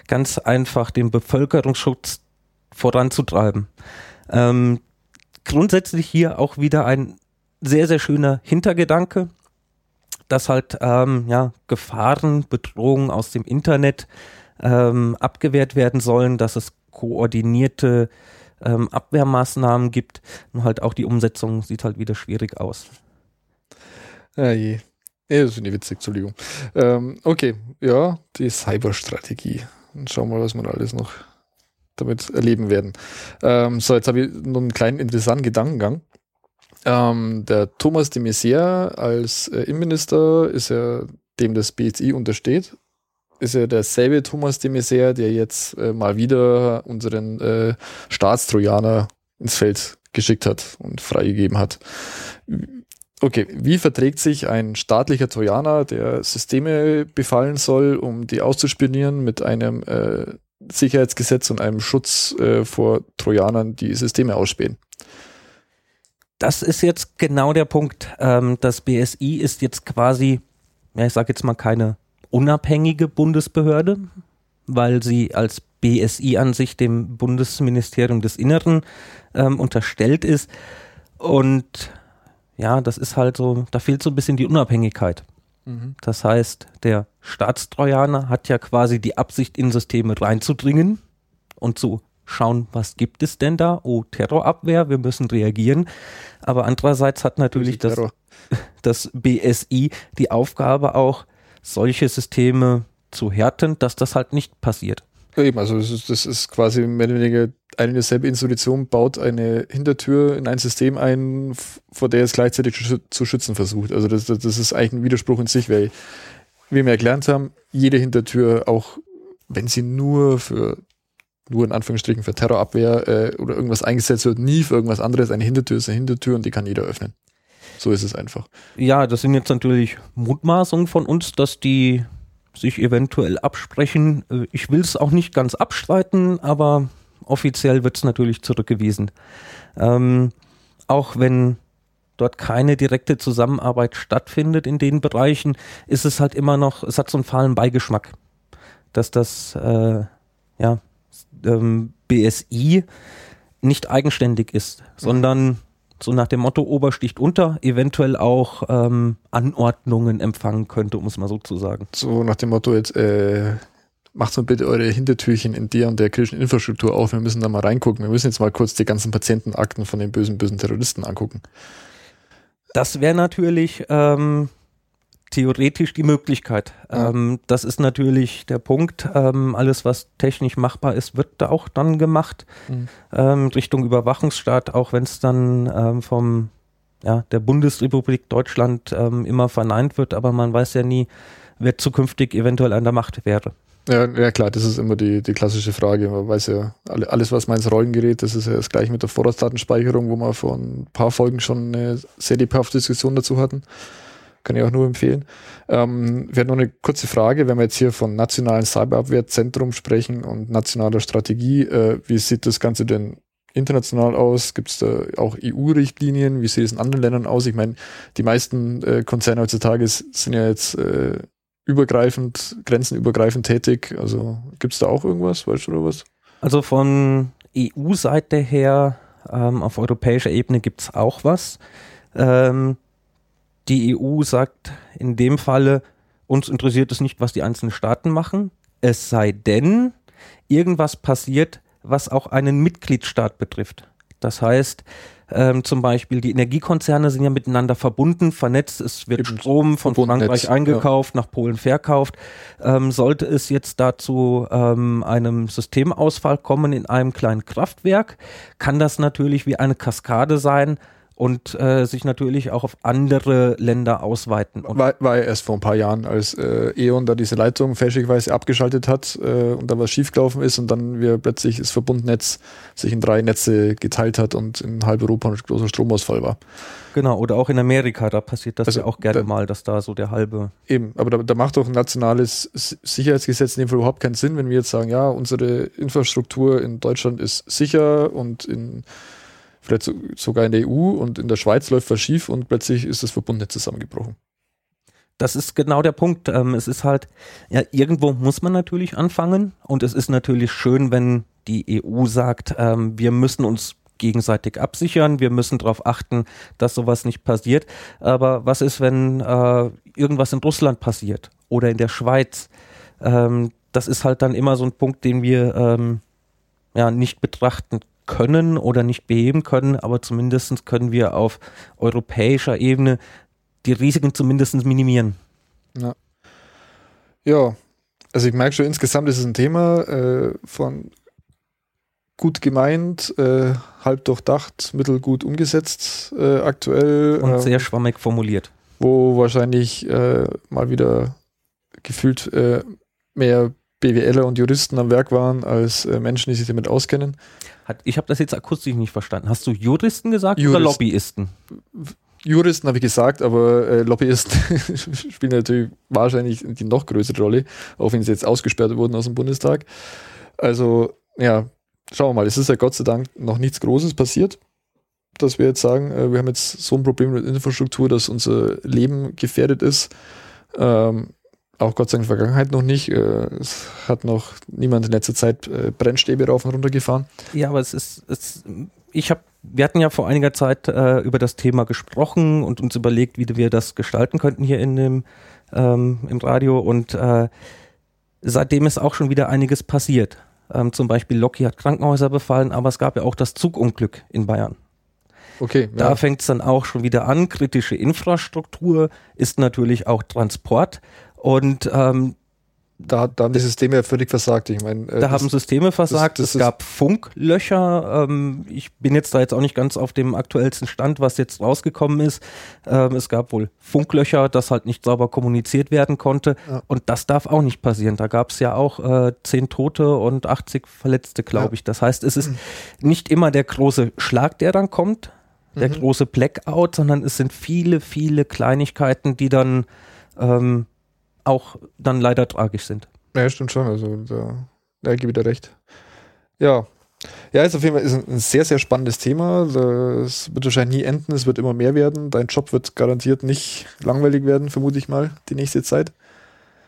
ganz einfach den Bevölkerungsschutz voranzutreiben. Ähm, grundsätzlich hier auch wieder ein sehr, sehr schöner Hintergedanke, dass halt ähm, ja, Gefahren, Bedrohungen aus dem Internet ähm, abgewehrt werden sollen, dass es koordinierte ähm, Abwehrmaßnahmen gibt. Nur halt auch die Umsetzung sieht halt wieder schwierig aus. Ja, je. Ja, das finde ich witzig, Entschuldigung. Ähm, okay, ja, die Cyberstrategie. Und schauen wir mal, was wir alles noch damit erleben werden. Ähm, so, jetzt habe ich noch einen kleinen interessanten Gedankengang. Ähm, der Thomas de Maizière als äh, Innenminister ist ja dem das BSI untersteht. Ist ja derselbe Thomas de Maizière, der jetzt äh, mal wieder unseren äh, Staatstrojaner ins Feld geschickt hat und freigegeben hat. Okay, wie verträgt sich ein staatlicher Trojaner, der Systeme befallen soll, um die auszuspionieren, mit einem äh, Sicherheitsgesetz und einem Schutz äh, vor Trojanern, die Systeme ausspähen? Das ist jetzt genau der Punkt. Ähm, das BSI ist jetzt quasi, ja, ich sage jetzt mal keine unabhängige Bundesbehörde, weil sie als BSI an sich dem Bundesministerium des Inneren ähm, unterstellt ist. Und ja, das ist halt so, da fehlt so ein bisschen die Unabhängigkeit. Mhm. Das heißt, der Staatstrojaner hat ja quasi die Absicht, in Systeme reinzudringen und zu schauen, was gibt es denn da? Oh, Terrorabwehr, wir müssen reagieren. Aber andererseits hat natürlich das, das BSI die Aufgabe auch, solche Systeme zu härten, dass das halt nicht passiert. Ja, eben, also das ist, quasi mehr oder weniger eine dieselbe Institution baut eine Hintertür in ein System ein, vor der es gleichzeitig zu schützen versucht. Also das, das ist eigentlich ein Widerspruch in sich, weil wie wir erklärt haben, jede Hintertür, auch wenn sie nur für nur in Anführungsstrichen für Terrorabwehr äh, oder irgendwas eingesetzt wird, nie für irgendwas anderes. Eine Hintertür ist eine Hintertür und die kann jeder öffnen. So ist es einfach. Ja, das sind jetzt natürlich Mutmaßungen von uns, dass die sich eventuell absprechen. Äh, ich will es auch nicht ganz abstreiten, aber offiziell wird es natürlich zurückgewiesen. Ähm, auch wenn dort keine direkte Zusammenarbeit stattfindet in den Bereichen, ist es halt immer noch, es hat so einen fahlen Beigeschmack, dass das äh, ja, ähm, BSI nicht eigenständig ist, sondern so nach dem Motto Obersticht unter, eventuell auch ähm, Anordnungen empfangen könnte, um es mal so zu sagen. So nach dem Motto jetzt, äh, macht so bitte eure Hintertürchen in der und der kritischen Infrastruktur auf, wir müssen da mal reingucken, wir müssen jetzt mal kurz die ganzen Patientenakten von den bösen, bösen Terroristen angucken. Das wäre natürlich ähm, theoretisch die Möglichkeit. Ja. Ähm, das ist natürlich der Punkt. Ähm, alles, was technisch machbar ist, wird da auch dann gemacht. Mhm. Ähm, Richtung Überwachungsstaat, auch wenn es dann ähm, vom ja, der Bundesrepublik Deutschland ähm, immer verneint wird, aber man weiß ja nie, wer zukünftig eventuell an der Macht wäre. Ja, ja klar, das ist immer die, die klassische Frage. Man weiß ja, alles, was man ins Rollen gerät, das ist ja das gleiche mit der Vorratsdatenspeicherung, wo wir vor ein paar Folgen schon eine sehr lebhafte Diskussion dazu hatten. Kann ich auch nur empfehlen. Ähm, wir haben noch eine kurze Frage, wenn wir jetzt hier von nationalen Cyberabwehrzentrum sprechen und nationaler Strategie, äh, wie sieht das Ganze denn international aus? Gibt es da auch EU-Richtlinien? Wie sieht es in anderen Ländern aus? Ich meine, die meisten äh, Konzerne heutzutage sind ja jetzt äh, übergreifend, grenzenübergreifend tätig. Also gibt es da auch irgendwas, weißt du oder was? Also von EU-Seite her, ähm, auf europäischer Ebene gibt es auch was. Ähm, die EU sagt in dem Falle, uns interessiert es nicht, was die einzelnen Staaten machen, es sei denn, irgendwas passiert, was auch einen Mitgliedstaat betrifft. Das heißt, ähm, zum Beispiel die Energiekonzerne sind ja miteinander verbunden, vernetzt, es wird Eben Strom von Frankreich eingekauft, ja. nach Polen verkauft. Ähm, sollte es jetzt dazu ähm, einem Systemausfall kommen in einem kleinen Kraftwerk, kann das natürlich wie eine Kaskade sein, und äh, sich natürlich auch auf andere Länder ausweiten. war, war ja erst vor ein paar Jahren, als äh, E.ON da diese Leitung fälschlicherweise abgeschaltet hat äh, und da was schiefgelaufen ist und dann wir plötzlich das Verbundnetz sich in drei Netze geteilt hat und in halb Europa ein großer Stromausfall war. Genau, oder auch in Amerika, da passiert das also, ja auch gerne da, mal, dass da so der halbe. Eben, aber da, da macht doch ein nationales Sicherheitsgesetz in dem Fall überhaupt keinen Sinn, wenn wir jetzt sagen, ja, unsere Infrastruktur in Deutschland ist sicher und in vielleicht so, sogar in der EU und in der Schweiz läuft was schief und plötzlich ist das Verbundnetz zusammengebrochen. Das ist genau der Punkt. Ähm, es ist halt, ja, irgendwo muss man natürlich anfangen und es ist natürlich schön, wenn die EU sagt, ähm, wir müssen uns gegenseitig absichern, wir müssen darauf achten, dass sowas nicht passiert. Aber was ist, wenn äh, irgendwas in Russland passiert oder in der Schweiz? Ähm, das ist halt dann immer so ein Punkt, den wir ja nicht betrachten können oder nicht beheben können, aber zumindest können wir auf europäischer Ebene die Risiken zumindest minimieren. Ja. ja, also ich merke schon, insgesamt ist es ein Thema äh, von gut gemeint, äh, halb durchdacht, mittelgut umgesetzt äh, aktuell. Und sehr ähm, schwammig formuliert. Wo wahrscheinlich äh, mal wieder gefühlt äh, mehr BWLer und Juristen am Werk waren als äh, Menschen, die sich damit auskennen. Hat, ich habe das jetzt akustisch nicht verstanden. Hast du Juristen gesagt Jurist. oder Lobbyisten? Juristen habe ich gesagt, aber äh, Lobbyisten spielen natürlich wahrscheinlich die noch größere Rolle, auch wenn sie jetzt ausgesperrt wurden aus dem Bundestag. Also, ja, schauen wir mal. Es ist ja Gott sei Dank noch nichts Großes passiert, dass wir jetzt sagen, äh, wir haben jetzt so ein Problem mit Infrastruktur, dass unser Leben gefährdet ist. Ähm, auch Gott sei Dank in der Vergangenheit noch nicht. Äh, es hat noch niemand in letzter Zeit äh, Brennstäbe rauf und runter gefahren. Ja, aber es ist, es, ich habe, wir hatten ja vor einiger Zeit äh, über das Thema gesprochen und uns überlegt, wie wir das gestalten könnten hier in dem ähm, im Radio und äh, seitdem ist auch schon wieder einiges passiert. Ähm, zum Beispiel Loki hat Krankenhäuser befallen, aber es gab ja auch das Zugunglück in Bayern. Okay. Da ja. fängt es dann auch schon wieder an. Kritische Infrastruktur ist natürlich auch Transport. Und ähm, da, da haben die Systeme ja völlig versagt. Ich meine, äh, da haben Systeme versagt. Das, das es gab Funklöcher. Ähm, ich bin jetzt da jetzt auch nicht ganz auf dem aktuellsten Stand, was jetzt rausgekommen ist. Ähm, es gab wohl Funklöcher, das halt nicht sauber kommuniziert werden konnte. Ja. Und das darf auch nicht passieren. Da gab es ja auch äh, zehn Tote und 80 Verletzte, glaube ja. ich. Das heißt, es ist mhm. nicht immer der große Schlag, der dann kommt, der mhm. große Blackout, sondern es sind viele, viele Kleinigkeiten, die dann ähm, auch dann leider tragisch sind. Ja, stimmt schon. Also da, da gebe ich dir recht. Ja. Ja, ist auf jeden Fall ist ein sehr, sehr spannendes Thema. Es wird wahrscheinlich nie enden, es wird immer mehr werden. Dein Job wird garantiert nicht langweilig werden, vermute ich mal, die nächste Zeit.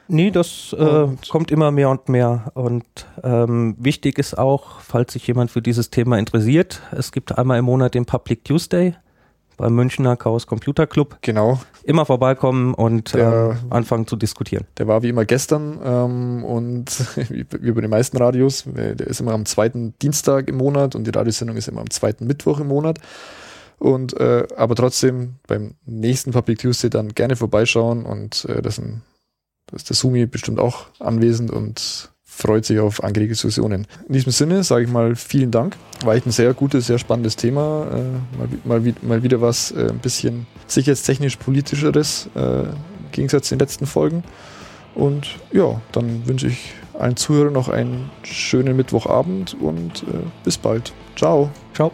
Nee, das äh, kommt immer mehr und mehr. Und ähm, wichtig ist auch, falls sich jemand für dieses Thema interessiert, es gibt einmal im Monat den Public Tuesday beim Münchner Chaos Computer Club. Genau. Immer vorbeikommen und der, ähm, anfangen zu diskutieren. Der war wie immer gestern ähm, und wie, bei den meisten Radios, äh, der ist immer am zweiten Dienstag im Monat und die Radiosendung ist immer am zweiten Mittwoch im Monat. Und äh, aber trotzdem beim nächsten Public Tuesday dann gerne vorbeischauen und äh, das, ein, das ist der Sumi bestimmt auch anwesend und freut sich auf angeregte Diskussionen. In diesem Sinne sage ich mal vielen Dank. War echt ein sehr gutes, sehr spannendes Thema. Äh, mal, mal, mal, wieder was äh, ein bisschen sicherheitstechnisch politischeres äh, im Gegensatz zu den letzten Folgen. Und ja, dann wünsche ich allen Zuhörern noch einen schönen Mittwochabend und äh, bis bald. Ciao. Ciao.